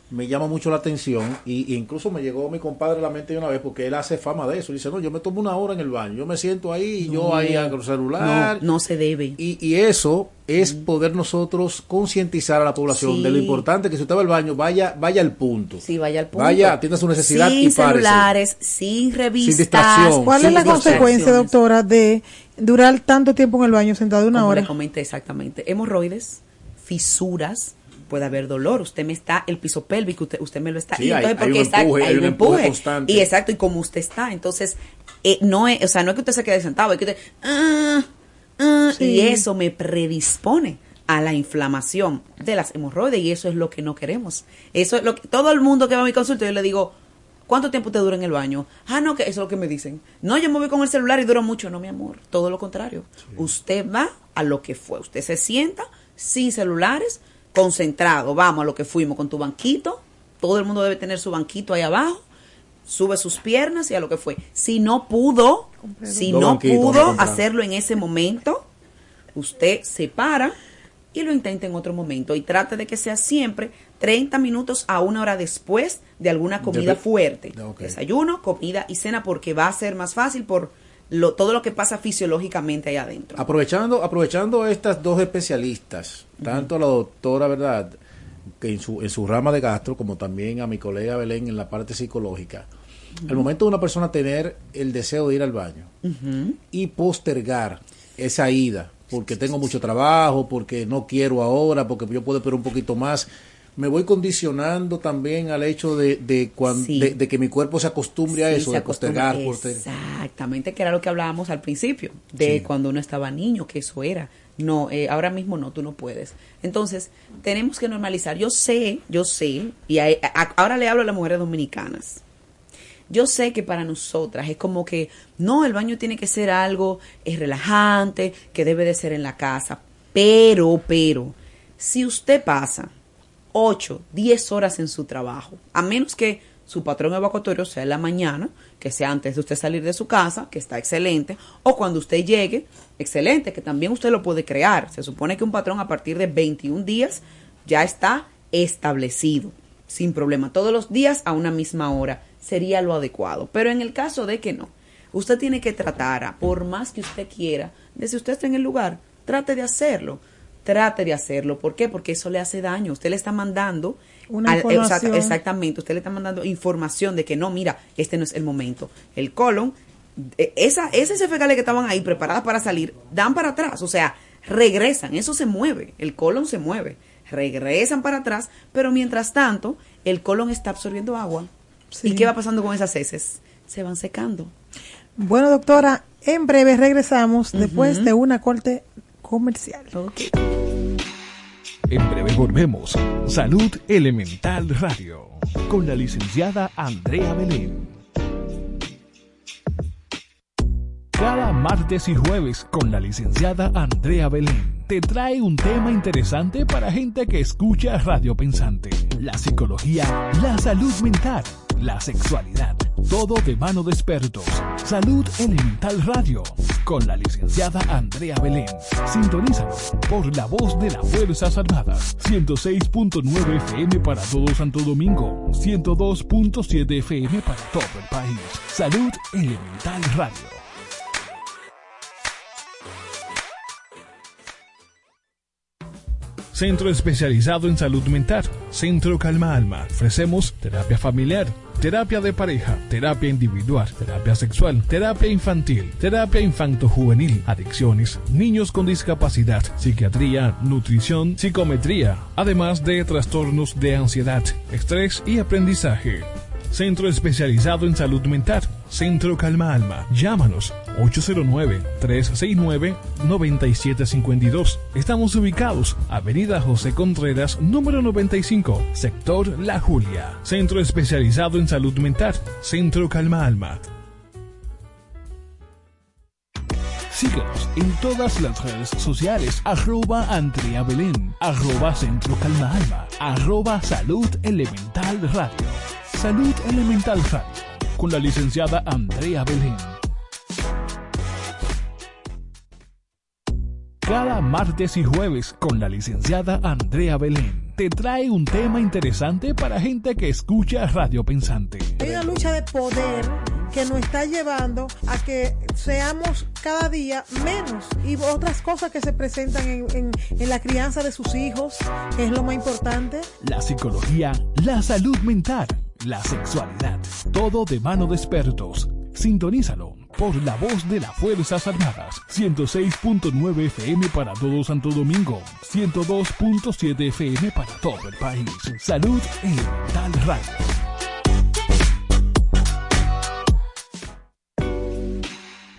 me llama mucho la atención y, y incluso me llegó mi compadre a la mente de una vez porque él hace fama de eso. Dice, no, yo me tomo una hora en el baño, yo me siento ahí y yo ahí hago el celular. No, no se debe. Y, y eso es poder nosotros concientizar a la población Sí. de lo importante que si usted va al baño, vaya, vaya al punto. Sí, vaya al punto. Vaya, atienda su necesidad sin y párese. celulares, sin revistas. distracción. ¿Cuál es la consecuencia, doctora, de durar tanto tiempo en el baño sentado una Como hora? le comenté exactamente. Hemorroides, fisuras, puede haber dolor. Usted me está, el piso pélvico, usted, usted me lo está. Sí, y hay- entonces, hay porque un está, empuje, hay hay un empuje constante. Y exacto, y como usted está. Entonces, eh, no es, o sea, no es que usted se quede sentado, es que usted, ah, ah, Sí. y eso me predispone a la inflamación de las hemorroides y eso es lo que no queremos. Eso es lo que todo el mundo que va a mi consulta yo le digo, ¿cuánto tiempo te dura en el baño? Ah, no, que eso es lo que me dicen. No, yo me voy con el celular y duro mucho, no, mi amor, todo lo contrario. Usted va a lo que fue, usted se sienta sin celulares, concentrado, vamos a lo que fuimos con tu banquito, todo el mundo debe tener su banquito ahí abajo, sube sus piernas y a lo que fue. Si no pudo, si no pudo hacerlo en ese momento, usted se para y lo intenta en otro momento y trate de que sea siempre 30 minutos a una hora después de alguna comida fuerte. Ok. Desayuno, comida y cena porque va a ser más fácil por lo, todo lo que pasa fisiológicamente ahí adentro. Aprovechando, aprovechando estas dos especialistas, tanto a la doctora, ¿verdad? Que en su, en su rama de gastro, como también a mi colega Belén en la parte psicológica. Al momento de una persona tener el deseo de ir al baño y postergar esa ida, porque tengo mucho trabajo, porque no quiero ahora, porque yo puedo esperar un poquito más, me voy condicionando también al hecho de, de, cuan- Sí. de, de que mi cuerpo se acostumbre a eso, de postergar. Exactamente, que era lo que hablábamos al principio, de cuando uno estaba niño, que eso era. No, eh, ahora mismo no, tú no puedes. Entonces, tenemos que normalizar. Yo sé, yo sé, y a- a- ahora le hablo a las mujeres dominicanas. Yo sé que para nosotras es como que, no, el baño tiene que ser algo es relajante, que debe de ser en la casa. Pero, pero, si usted pasa 8, 10 horas en su trabajo, a menos que su patrón evacuatorio sea en la mañana, que sea antes de usted salir de su casa, que está excelente, o cuando usted llegue, excelente, que también usted lo puede crear. Se supone que un patrón a partir de 21 días ya está establecido, sin problema. Todos los días a una misma hora sería lo adecuado. Pero en el caso de que no, usted tiene que tratar, por más que usted quiera, de si usted está en el lugar, trate de hacerlo. Trate de hacerlo. ¿Por qué? Porque eso le hace daño. Usted le está mandando Una al- información. exact- exactamente, usted le está mandando información de que no, mira, este no es el momento. El colon, eh, esa, esas fecales que estaban ahí preparadas para salir, dan para atrás, o sea, regresan, eso se mueve, el colon se mueve, regresan para atrás, pero mientras tanto, el colon está absorbiendo agua. ¿Y qué va pasando con esas heces? Se van secando. Bueno, doctora, en breve regresamos después de una corte comercial. En breve volvemos. Salud Elemental Radio. Con la licenciada Andrea Belén. Cada martes y jueves con la licenciada Andrea Belén te trae un tema interesante para gente que escucha Radio Pensante. La psicología, la salud mental, la sexualidad. Todo de mano de expertos. Salud Elemental Radio. Con la licenciada Andrea Belén. Sintonízalo por la voz de las Fuerzas Armadas. 106.9 FM para todo Santo Domingo. 102.7 FM para todo el país. Salud Elemental Radio. Centro especializado en salud mental. Centro Calma Alma. Ofrecemos terapia familiar, terapia de pareja, terapia individual, terapia sexual, terapia infantil, terapia infanto-juvenil, adicciones, niños con discapacidad, psiquiatría, nutrición, psicometría, además de trastornos de ansiedad, estrés y aprendizaje. Centro especializado en salud mental. Centro Calma Alma. Llámanos 809-369-9752. Estamos ubicados Avenida José Contreras, número 95, sector La Julia. Centro especializado en salud mental. Centro Calma Alma. Síguenos en todas las redes sociales. Arroba Andrea Belén. Arroba Centro Calma Alma. Arroba Salud Elemental Radio. Salud Elemental Radio. Con la licenciada Andrea Belén. Cada martes y jueves con la licenciada Andrea Belén te trae un tema interesante para gente que escucha Radio Pensante. Hay una lucha de poder que nos está llevando a que seamos cada día menos y otras cosas que se presentan en, en- en la crianza de sus hijos, que es lo más importante. La psicología, la salud mental, la sexualidad, todo de mano de expertos. Sintonízalo por la voz de las Fuerzas Armadas. 106.9 FM para todo Santo Domingo. 102.7 FM para todo el país. Salud Elemental Radio.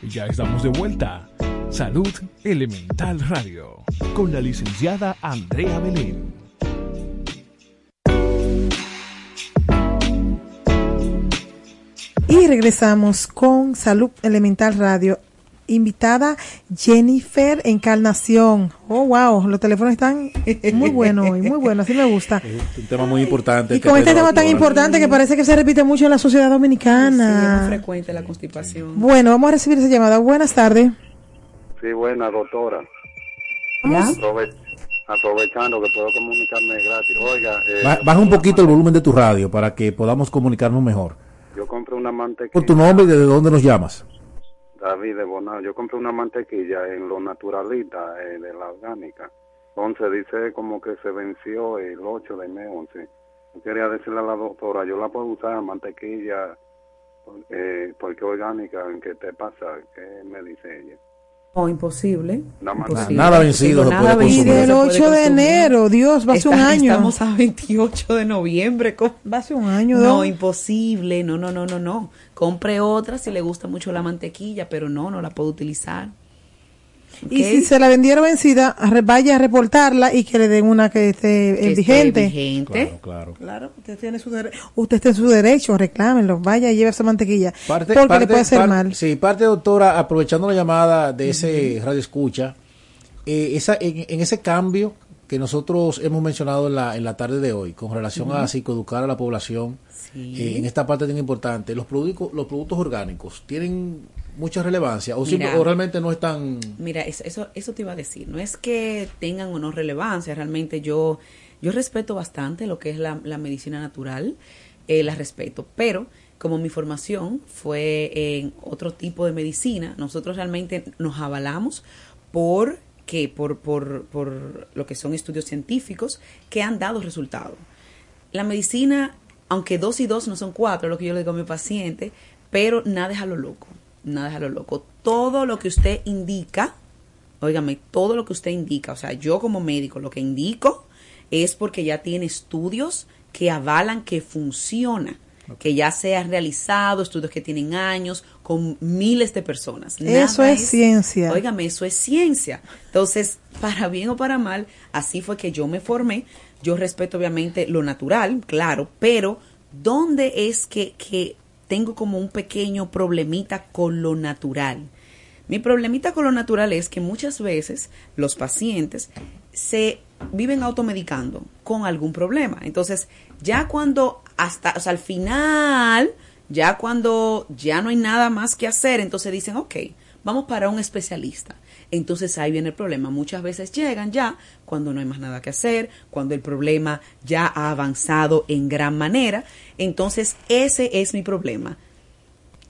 Y ya estamos de vuelta. Salud Elemental Radio. Con la licenciada Andrea Belén. Y regresamos con Salud Elemental Radio. Invitada Jennifer Encarnación. Oh, wow, los teléfonos están muy buenos hoy, muy buenos, así me gusta. Es un tema muy importante. Y con este tema tan importante que parece que se repite mucho en la sociedad Sí, es muy dominicana. frecuente la constipación. Bueno, vamos a recibir esa llamada. Buenas tardes. Sí, buena, doctora. Aprove- aprovechando que puedo comunicarme gratis. Oiga, eh, Ba- Baja un poquito el volumen de tu radio para que podamos comunicarnos mejor. Yo compré una mantequilla. Por tu nombre y desde dónde nos llamas. David de Bonao. Yo compré una mantequilla en lo naturalita, eh, de la orgánica. Entonces dice como que se venció el 8 de mes 11. Yo quería decirle a la doctora, yo la puedo usar mantequilla eh, porque orgánica, ¿en qué te pasa? ¿Qué me dice ella? No, imposible. Imposible. Nada vencido se Nada puede Y consumir. del se puede 8 de enero, Dios, va a ser un año. Estamos a 28 de noviembre. Va a ser un año, No, imposible. No, no, no, no, no. Compre otra si le gusta mucho la mantequilla, pero no, no la puedo utilizar. Y si se la vendiera vencida, vaya a reportarla y que le den una que esté eh, Que vigente. vigente. Claro, claro. Claro, usted tiene su usted está en su derecho, reclámenlo, vaya y lleve esa mantequilla. Parte, porque parte- le puede hacer par- mal. Sí, parte, doctora, aprovechando la llamada de ese radio escucha, eh, esa, en, en ese cambio que nosotros hemos mencionado en la, en la tarde de hoy, con relación a psicoeducar a la población, eh, en esta parte tan importante, los productos, los productos orgánicos tienen mucha relevancia o, simple- Mira. o realmente no están... Mira, eso, eso, eso te iba a decir. No es que tengan o no relevancia. Realmente yo, yo respeto bastante lo que es la, la medicina natural. eh, la respeto. Pero como mi formación fue en otro tipo de medicina, nosotros realmente nos avalamos por que por, por, por lo que son estudios científicos que han dado resultados. La medicina, aunque dos y dos no son cuatro, lo que yo le digo a mi paciente, pero nada es a lo loco, nada es a lo loco. Todo lo que usted indica, óigame, todo lo que usted indica, o sea, yo como médico lo que indico es porque ya tiene estudios que avalan que funciona, que ya se han realizado, estudios que tienen años, con miles de personas. Eso es ciencia. Óigame, eso es ciencia. Entonces, para bien o para mal, así fue que yo me formé. Yo respeto obviamente lo natural, claro, pero ¿dónde es que, que tengo como un pequeño problemita con lo natural? Mi problemita con lo natural es que muchas veces los pacientes se viven automedicando con algún problema. Entonces, ya cuando hasta, o sea, al final, ya cuando ya no hay nada más que hacer, entonces dicen, ok, vamos para un especialista. Entonces ahí viene el problema. Muchas veces llegan ya cuando no hay más nada que hacer, cuando el problema ya ha avanzado en gran manera. Entonces ese es mi problema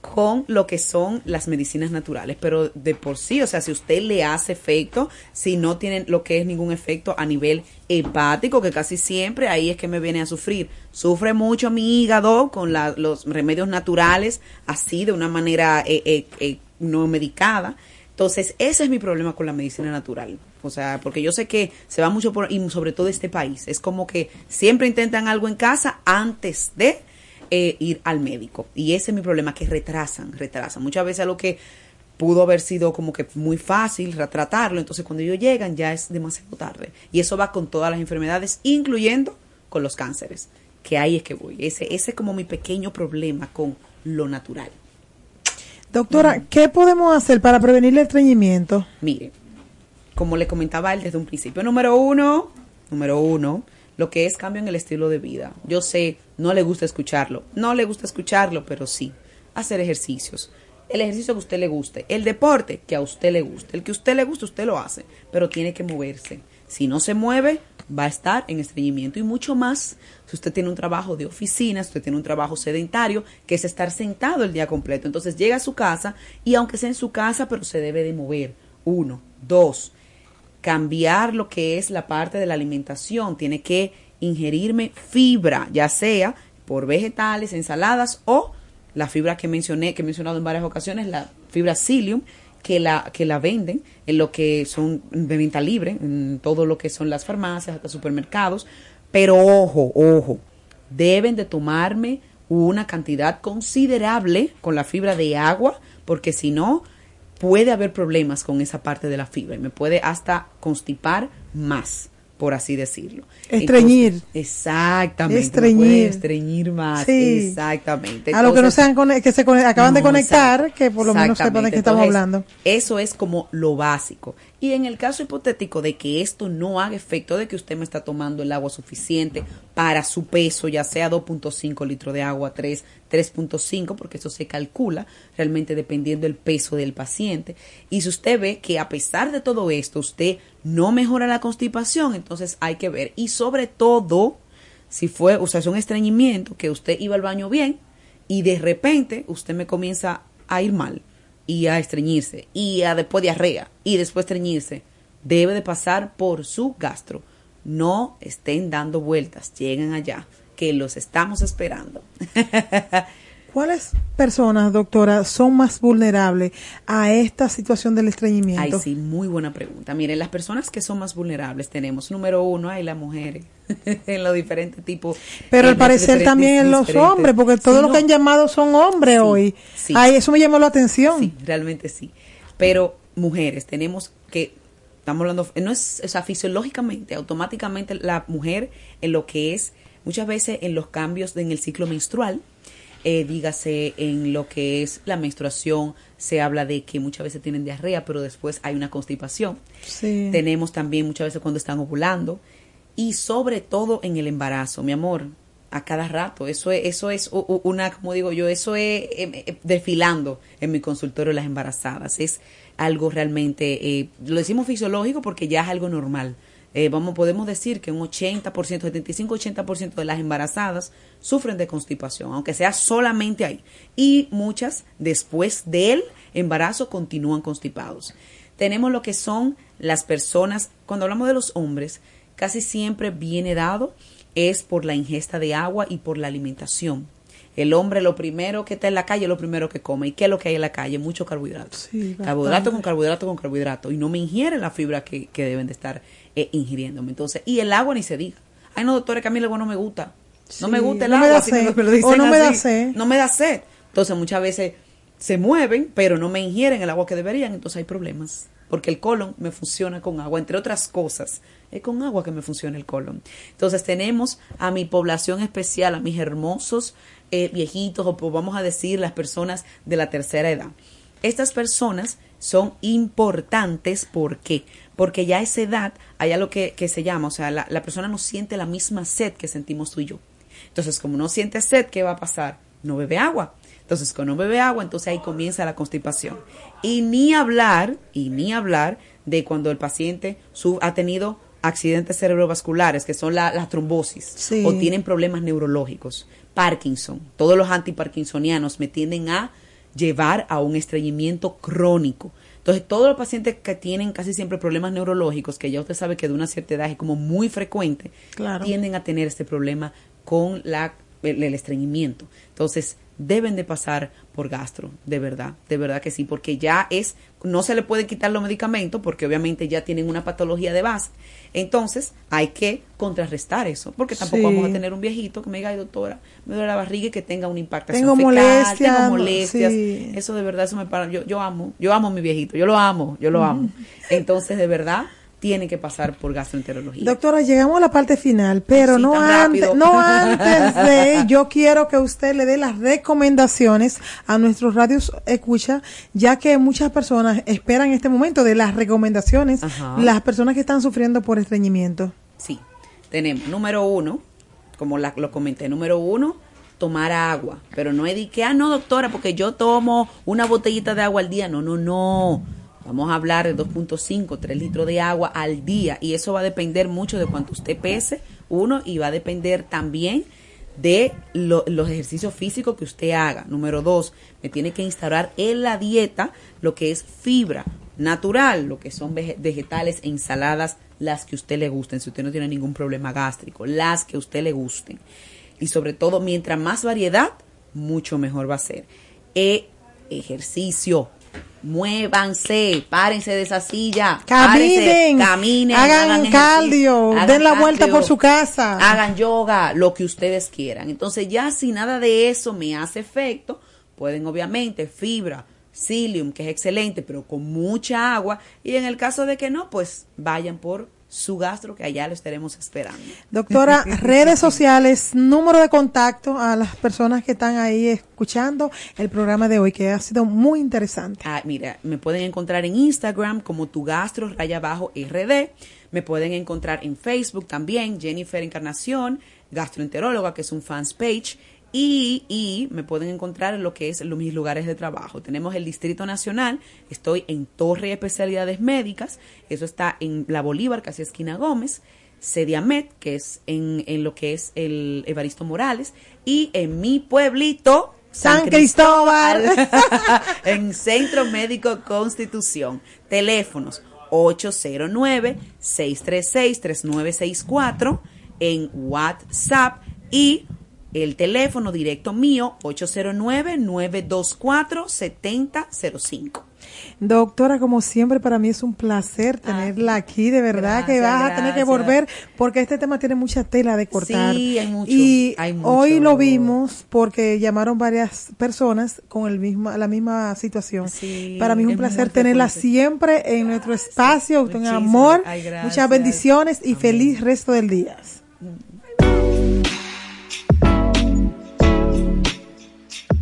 con lo que son las medicinas naturales, pero de por sí, o sea, si usted le hace efecto, si no tienen lo que es ningún efecto a nivel hepático, que casi siempre ahí es que me viene a sufrir. Sufre mucho mi hígado con la- los remedios naturales, así de una manera eh, eh, eh, no medicada. Entonces, ese es mi problema con la medicina natural. O sea, porque yo sé que se va mucho por, y sobre todo este país, es como que siempre intentan algo en casa antes de eh, ir al médico. Y ese es mi problema, que retrasan, retrasan. Muchas veces lo que pudo haber sido como que muy fácil tratarlo, entonces cuando ellos llegan ya es demasiado tarde. Y eso va con todas las enfermedades, incluyendo con los cánceres, que ahí es que voy. Ese, ese es como mi pequeño problema con lo natural. Doctora, ¿qué podemos hacer para prevenir el estreñimiento? Mire, como le comentaba él desde un principio, número uno, número uno, lo que es cambio en el estilo de vida. Yo sé, no le gusta escucharlo, no le gusta escucharlo, pero sí, hacer ejercicios. El ejercicio que a usted le guste, el deporte que a usted le guste, el que a usted le guste, usted lo hace, pero tiene que moverse. Si no se mueve, va a estar en estreñimiento y mucho más si usted tiene un trabajo de oficina, si usted tiene un trabajo sedentario, que es estar sentado el día completo. Entonces llega a su casa y aunque sea en su casa, pero se debe de mover. Uno, dos, cambiar lo que es la parte de la alimentación. Tiene que ingerirme fibra, ya sea por vegetales, ensaladas o la fibra que mencioné, que he mencionado en varias ocasiones, la fibra psyllium, que la, que la venden en lo que son de venta libre, en todo lo que son las farmacias, hasta supermercados. Pero ojo, ojo, deben de tomarme una cantidad considerable con la fibra de agua, porque si no, puede haber problemas con esa parte de la fibra y me puede hasta constipar más, por así decirlo. Estreñir. Entonces, exactamente. me Estreñir. puede estreñir más. Sí. Exactamente. a los que no sean que se acaban de conectar, que por lo menos sepan de qué estamos hablando. Eso es como lo básico. Y en el caso hipotético de que esto no haga efecto, de que usted me está tomando el agua suficiente para su peso, ya sea 2.5 litros de agua, 3, 3.5, porque eso se calcula realmente dependiendo del peso del paciente. Y si usted ve que a pesar de todo esto, usted no mejora la constipación, entonces hay que ver. Y sobre todo, si fue, o sea, es un estreñimiento, que usted iba al baño bien y de repente usted me comienza a ir mal y a estreñirse y a después diarrea y después estreñirse, debe de pasar por su gastro. No estén dando vueltas, lleguen allá, que los estamos esperando. ¿Cuáles personas, doctora, son más vulnerables a esta situación del Ay, estreñimiento? sí, muy buena pregunta. Miren, las personas que son más vulnerables tenemos, número uno, hay las mujeres, en los diferentes tipos. Pero al parecer también en los diferentes- hombres, porque Sí, todos los no, que han llamado son hombres hoy. sí. Ay, eso me llamó la atención. Sí, realmente sí. Pero mujeres, tenemos que, estamos hablando, no es, o sea, fisiológicamente, automáticamente la mujer en lo que es, muchas veces en los cambios en el ciclo menstrual, eh, dígase en lo que es la menstruación, se habla de que muchas veces tienen diarrea, pero después hay una constipación. Sí. Tenemos también muchas veces cuando están ovulando y sobre todo en el embarazo, mi amor, a cada rato. Eso es, eso es una, como digo yo, eso es eh, desfilando en mi consultorio las embarazadas. Es algo realmente, eh, lo decimos fisiológico porque ya es algo normal. Eh, vamos, podemos decir que un 80%, 75-80% de las embarazadas sufren de constipación, aunque sea solamente ahí. Y muchas después del embarazo continúan constipados. Tenemos lo que son las personas, cuando hablamos de los hombres, casi siempre viene dado es por la ingesta de agua y por la alimentación. El hombre lo primero que está en la calle es lo primero que come. ¿Y qué es lo que hay en la calle? Mucho carbohidrato. Sí, carbohidrato con carbohidrato con carbohidrato. Y no me ingieren la fibra que, que deben de estar eh, ingiriéndome. Entonces, y el agua ni se diga. Ay, no, doctora, que a mí el agua no me gusta. No Sí, me gusta el no me agua. me lo- O no me da sed. No me da sed. Entonces, muchas veces se mueven, pero no me ingieren el agua que deberían. Entonces, hay problemas. Porque el colon me funciona con agua, entre otras cosas. Es con agua que me funciona el colon. Entonces, tenemos a mi población especial, a mis hermosos eh, viejitos, o pues, vamos a decir, las personas de la tercera edad. Estas personas son importantes, ¿por qué? Porque ya a esa edad hay algo que, que se llama, o sea, la, la persona no siente la misma sed que sentimos tú y yo. Entonces, como no siente sed, ¿qué va a pasar? No bebe agua. Entonces, cuando no bebe agua, entonces ahí comienza la constipación. Y ni hablar, y ni hablar de cuando el paciente su- ha tenido accidentes cerebrovasculares, que son la, la trombosis, Sí. o tienen problemas neurológicos, Parkinson. Todos los antiparkinsonianos me tienden a llevar a un estreñimiento crónico. Entonces, todos los pacientes que tienen casi siempre problemas neurológicos, que ya usted sabe que de una cierta edad es como muy frecuente, Claro. tienden a tener este problema con la, el, el estreñimiento. Entonces, deben de pasar por gastro, de verdad, de verdad que sí, porque ya es, no se le pueden quitar los medicamentos porque obviamente ya tienen una patología de base. Entonces, hay que contrarrestar eso, porque tampoco Sí. vamos a tener un viejito que me diga, "Ay, doctora, me duele la barriga y que tenga una impactación Tengo fecal, molestias, tengo molestias. sí. Eso de verdad, eso me para, yo, yo amo, yo amo a mi viejito, yo lo amo, yo lo amo. Entonces, de verdad, tiene que pasar por gastroenterología. Doctora, llegamos a la parte final, pero no, antes, no antes de, yo quiero que usted le dé las recomendaciones a nuestros radios escucha, ya que muchas personas esperan este momento de las recomendaciones, Ajá. las personas que están sufriendo por estreñimiento. Sí, tenemos número uno, como la- lo comenté, número uno, tomar agua. Pero no es de que, ah, no, doctora, porque yo tomo una botellita de agua al día. No, no, no. Vamos a hablar de 2.5, 3 litros de agua al día. Y eso va a depender mucho de cuánto usted pese, uno, y va a depender también de lo- los ejercicios físicos que usted haga. Número dos, me tiene que instaurar en la dieta lo que es fibra natural, lo que son vege- vegetales, ensaladas, las que usted le gusten, si usted no tiene ningún problema gástrico, las que usted le gusten. Y sobre todo, mientras más variedad, mucho mejor va a ser. E ejercicio. Muévanse, párense de esa silla. párense, Caminen, caminen, hagan ejercicio, cardio, hagan den la vuelta por su casa. Hagan yoga, lo que ustedes quieran. Entonces, ya si nada de eso me hace efecto, pueden obviamente fibra, psyllium, que es excelente, pero con mucha agua. Y en el caso de que no, pues vayan por su gastro, que allá lo estaremos esperando. Doctora, redes sociales, número de contacto a las personas que están ahí escuchando el programa de hoy, que ha sido muy interesante. Ah, mira, me pueden encontrar en Instagram como tu gastro raya abajo RD. Me pueden encontrar en Facebook también, Jennifer Encarnación, gastroenteróloga, que es un fans page. Y, y me pueden encontrar en lo que es los, mis lugares de trabajo. Tenemos el Distrito Nacional, estoy en Torre de Especialidades Médicas, eso está en La Bolívar, casi esquina Gómez. Sediamet, que es en, en lo que es el Evaristo Morales, y en mi pueblito, San Cristóbal. en Centro Médico Constitución. Teléfonos 809-636-3964 en WhatsApp y El teléfono directo mío, 809-924-7005. Doctora, como siempre, para mí es un placer tenerla aquí. De verdad que Ah, gracias, vas a tener que volver porque este tema tiene mucha tela de cortar. Sí, hay mucho, Y hay mucho. hoy lo vimos porque llamaron varias personas con el misma, la misma situación. Sí, para mí es un placer tenerla siempre en nuestro espacio, con amor, Ay, muchas bendiciones y feliz resto del día.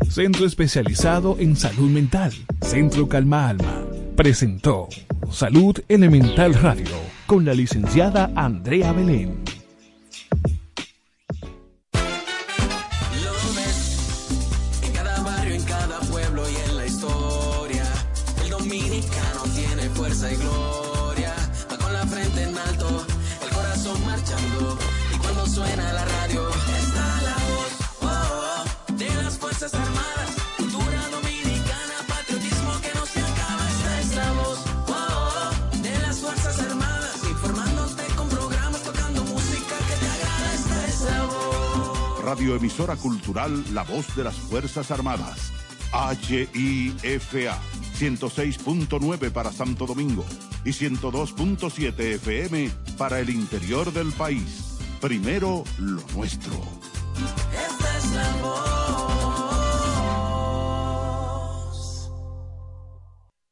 Centro especializado en salud mental. Centro Calma Alma. Presentó Salud Elemental Radio con la licenciada Andrea Belén. Radioemisora Cultural La Voz de las Fuerzas Armadas. HIFA 106.9 para Santo Domingo y 102.7 FM para el interior del país. Primero lo nuestro. Esta es la voz.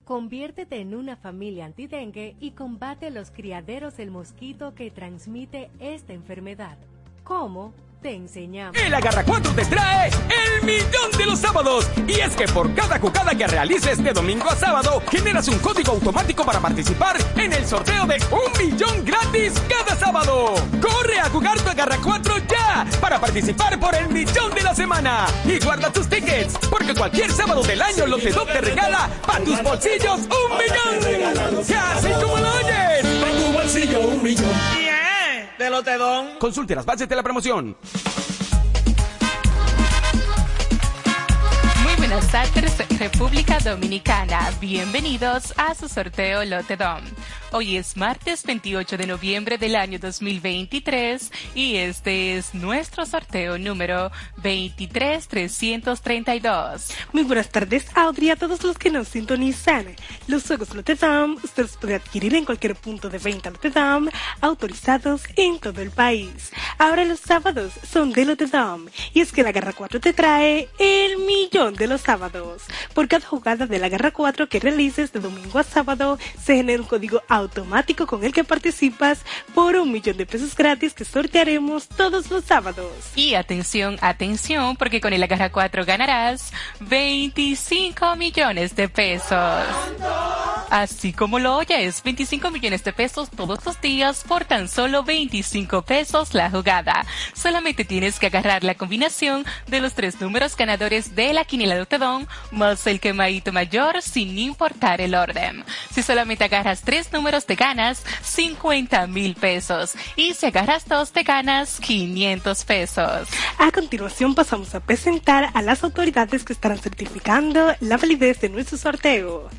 Conviértete en una familia antidengue y combate los criaderos del mosquito que transmite esta enfermedad. ¿Cómo? Te enseñamos. El Agarra 4 te trae el millón de los sábados. Y es que por cada jugada que realices de domingo a sábado, generas un código automático para participar en el sorteo de un millón gratis cada sábado. Corre a jugar tu Agarra 4 ya para participar por el millón de la semana. Y guarda tus tickets, porque cualquier sábado del año Lotedop te regala para tus bolsillos un millón. Así como lo oyes. Para tu bolsillo un millón. De Lotedón. Consulte las bases de la promoción. Muy buenas tardes, República Dominicana. Bienvenidos a su sorteo Lotedom. Hoy es martes 28 de noviembre del año 2023 y este es nuestro sorteo número 23332. Muy buenas tardes, Audrey, a todos los que nos sintonizan. Los juegos Lotedom usted los puede adquirir en cualquier punto de venta Lotedom autorizados en todo el país. Ahora los sábados son de Lotedom y es que la Garra 4 te trae el millón de los sábados. Por cada jugada de la Garra 4 que realices de domingo a sábado se genera un código automático con el que participas por un millón de pesos gratis que sortearemos todos los sábados. Y atención, atención, porque con el Agarra 4 ganarás 25 millones de pesos. Así como lo oyes, 25 millones de pesos todos los días por tan solo 25 pesos la jugada. Solamente tienes que agarrar la combinación de los tres números ganadores de la quiniela de Otedón más el quemadito mayor sin importar el orden. Si solamente agarras tres números te ganas 50 mil pesos y si agarras dos te ganas 500 pesos. A continuación pasamos a presentar a las autoridades que estarán certificando la validez de nuestro sorteo.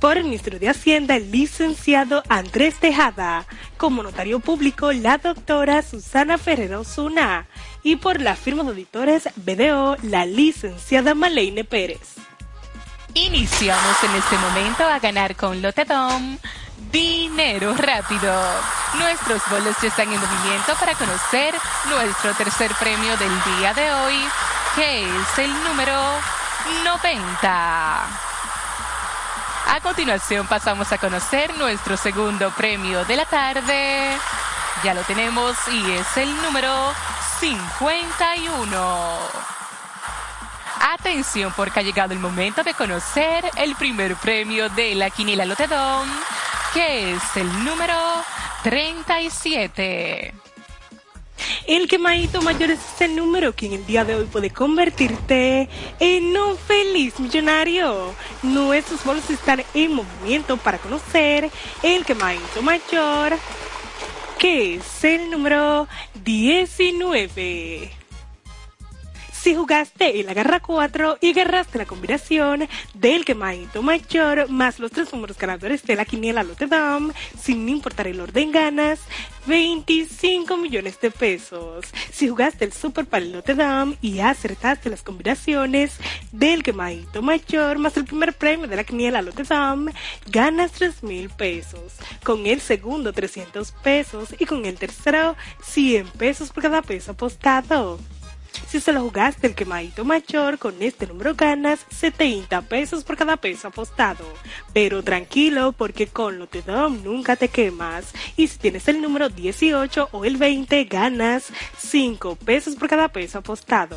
Por el Ministerio de Hacienda, el licenciado Andrés Tejada. Como notario público, la doctora Susana Ferrero Zuna. Y por la firma de auditores BDO, la licenciada Maleine Pérez. Iniciamos en este momento a ganar con Lotedom. Dinero rápido. Nuestros bolos ya están en movimiento para conocer nuestro tercer premio del día de hoy, que es el número 90. A continuación pasamos a conocer nuestro segundo premio de la tarde. Ya lo tenemos y es el número 51. Atención porque ha llegado el momento de conocer el primer premio de la Quiniela Lotedón, que es el número 37. El quemadito mayor es ese número que en el día de hoy puede convertirte en un feliz millonario. Nuestros bolos están en movimiento para conocer el quemadito mayor, que es el número 19. Si jugaste el agarra 4 y agarraste la combinación del quemadito mayor más los tres números ganadores de la quiniela Lotte sin importar el orden ganas, 25 millones de pesos. Si jugaste el Super Pal Lotte Dam y acertaste las combinaciones del quemadito mayor más el primer premio de la quiniela Lotte ganas 3 mil pesos. Con el segundo 300 pesos y con el tercero 100 pesos por cada peso apostado. Si se lo jugaste el quemadito mayor, con este número ganas 70 pesos por cada peso apostado. Pero tranquilo, porque con Lotedom nunca te quemas. Y si tienes el número 18 o el 20, ganas 5 pesos por cada peso apostado.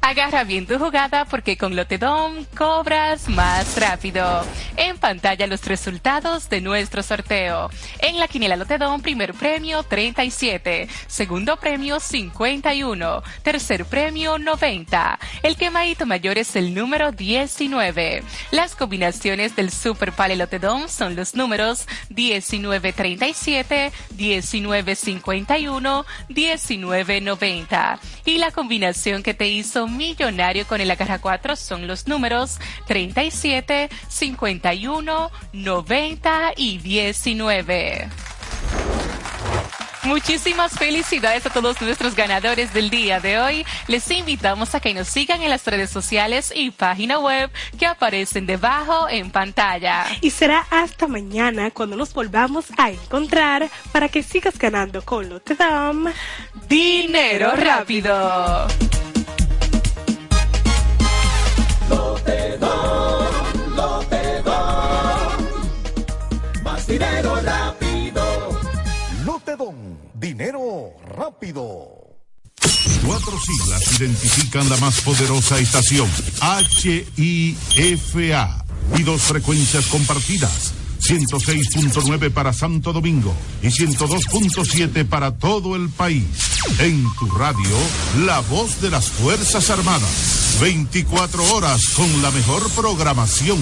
Agarra bien tu jugada porque con Lotedom cobras más rápido. En pantalla los resultados de nuestro sorteo. En la quiniela Lotedom, primer premio 37, segundo premio 51, tercer premio 90. El quemadito mayor es el número 19. Las combinaciones del Super Pale Lotedom son los números 1937, 1951, 1990. Y la combinación que te hizo millonario con el agarra 4 son los números 37, 51, 90 y 19. Muchísimas felicidades a todos nuestros ganadores del día de hoy. Les invitamos a que nos sigan en las redes sociales y página web que aparecen debajo en pantalla. Y será hasta mañana cuando nos volvamos a encontrar para que sigas ganando con Dam. Dinero rápido. Más dinero rápido. Lotedon, dinero rápido. Cuatro siglas identifican la más poderosa estación, HIFA, y dos frecuencias compartidas, 106.9 para Santo Domingo y 102.7 para todo el país. En tu radio, la voz de las Fuerzas Armadas, 24 horas con la mejor programación.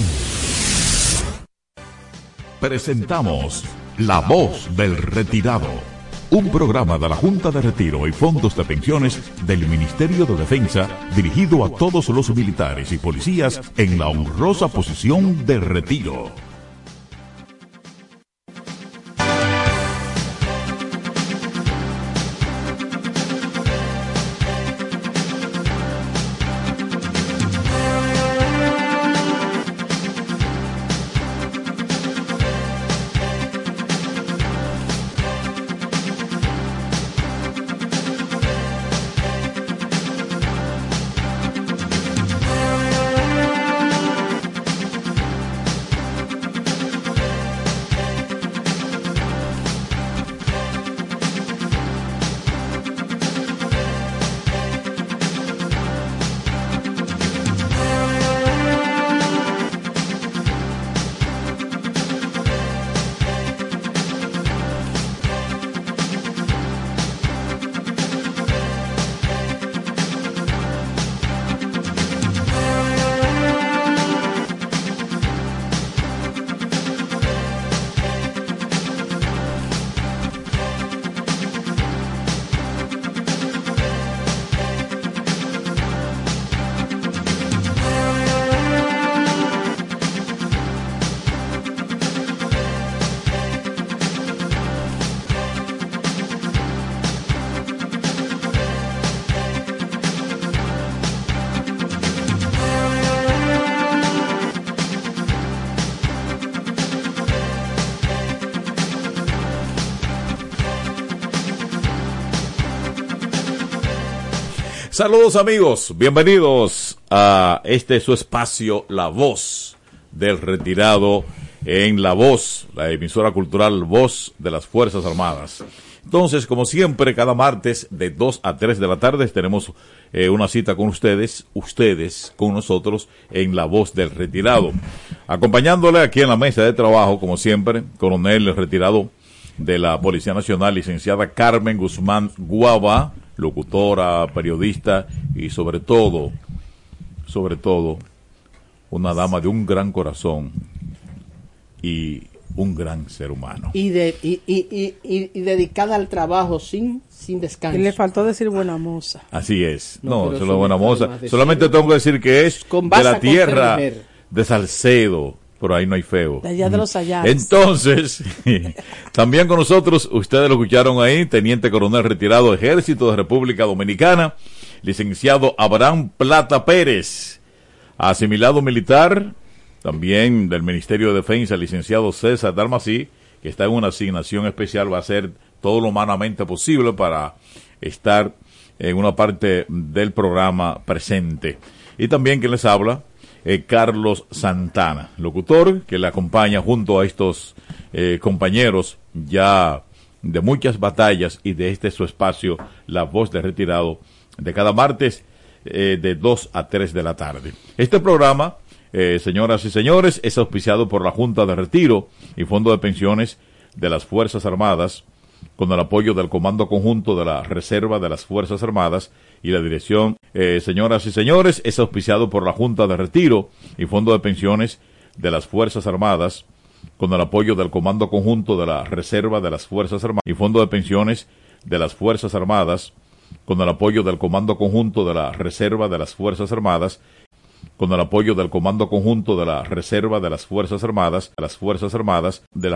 Presentamos La Voz del Retirado, un programa de la Junta de Retiro y Fondos de Pensiones del Ministerio de Defensa dirigido a todos los militares y policías en la honrosa posición de retiro. Saludos amigos, bienvenidos a este su espacio, La Voz del Retirado en La Voz, la emisora cultural Voz de las Fuerzas Armadas. Entonces, como siempre, cada martes de 2 a 3 de la tarde tenemos eh, una cita con ustedes, ustedes con nosotros en La Voz del Retirado. Acompañándole aquí en la mesa de trabajo, como siempre, coronel retirado de la Policía Nacional, licenciada Carmen Guzmán Guava, locutora, periodista y sobre todo, sobre todo, una dama de un gran corazón y un gran ser humano. Y, de, y, y, y, y- y dedicada al trabajo sin, sin descanso. Y le faltó decir buena moza. Así es. No, No, la buena moza. Solamente tengo que decir que es Con de la tierra de Salcedo. Por ahí no hay feo. De allá de los Ayares. Entonces, también con nosotros, ustedes lo escucharon ahí, Teniente Coronel retirado Ejército de República Dominicana, licenciado Abraham Plata Pérez, asimilado militar, también del Ministerio de Defensa, licenciado César Dalmací, que está en una asignación especial, va a hacer todo lo humanamente posible para estar en una parte del programa presente. Y también que les habla, eh, Carlos Santana, locutor que le acompaña junto a estos eh, compañeros ya de muchas batallas y de este su espacio, La Voz de Retirado, de cada martes eh, de 2 a 3 de la tarde. Este programa, señoras y señores, es auspiciado por la Junta de Retiro y Fondo de Pensiones de las Fuerzas Armadas, con el apoyo del Comando Conjunto de la Reserva de las Fuerzas Armadas y la dirección, eh, señoras y señores, es auspiciado por la Junta de Retiro y Fondo de Pensiones de las Fuerzas Armadas, con el apoyo del Comando Conjunto de la Reserva de las Fuerzas Armadas y Fondo de Pensiones de las Fuerzas Armadas, con el apoyo del Comando Conjunto de la Reserva de las Fuerzas Armadas, con el apoyo del Comando Conjunto de la Reserva de las Fuerzas Armadas, de las Fuerzas Armadas, de la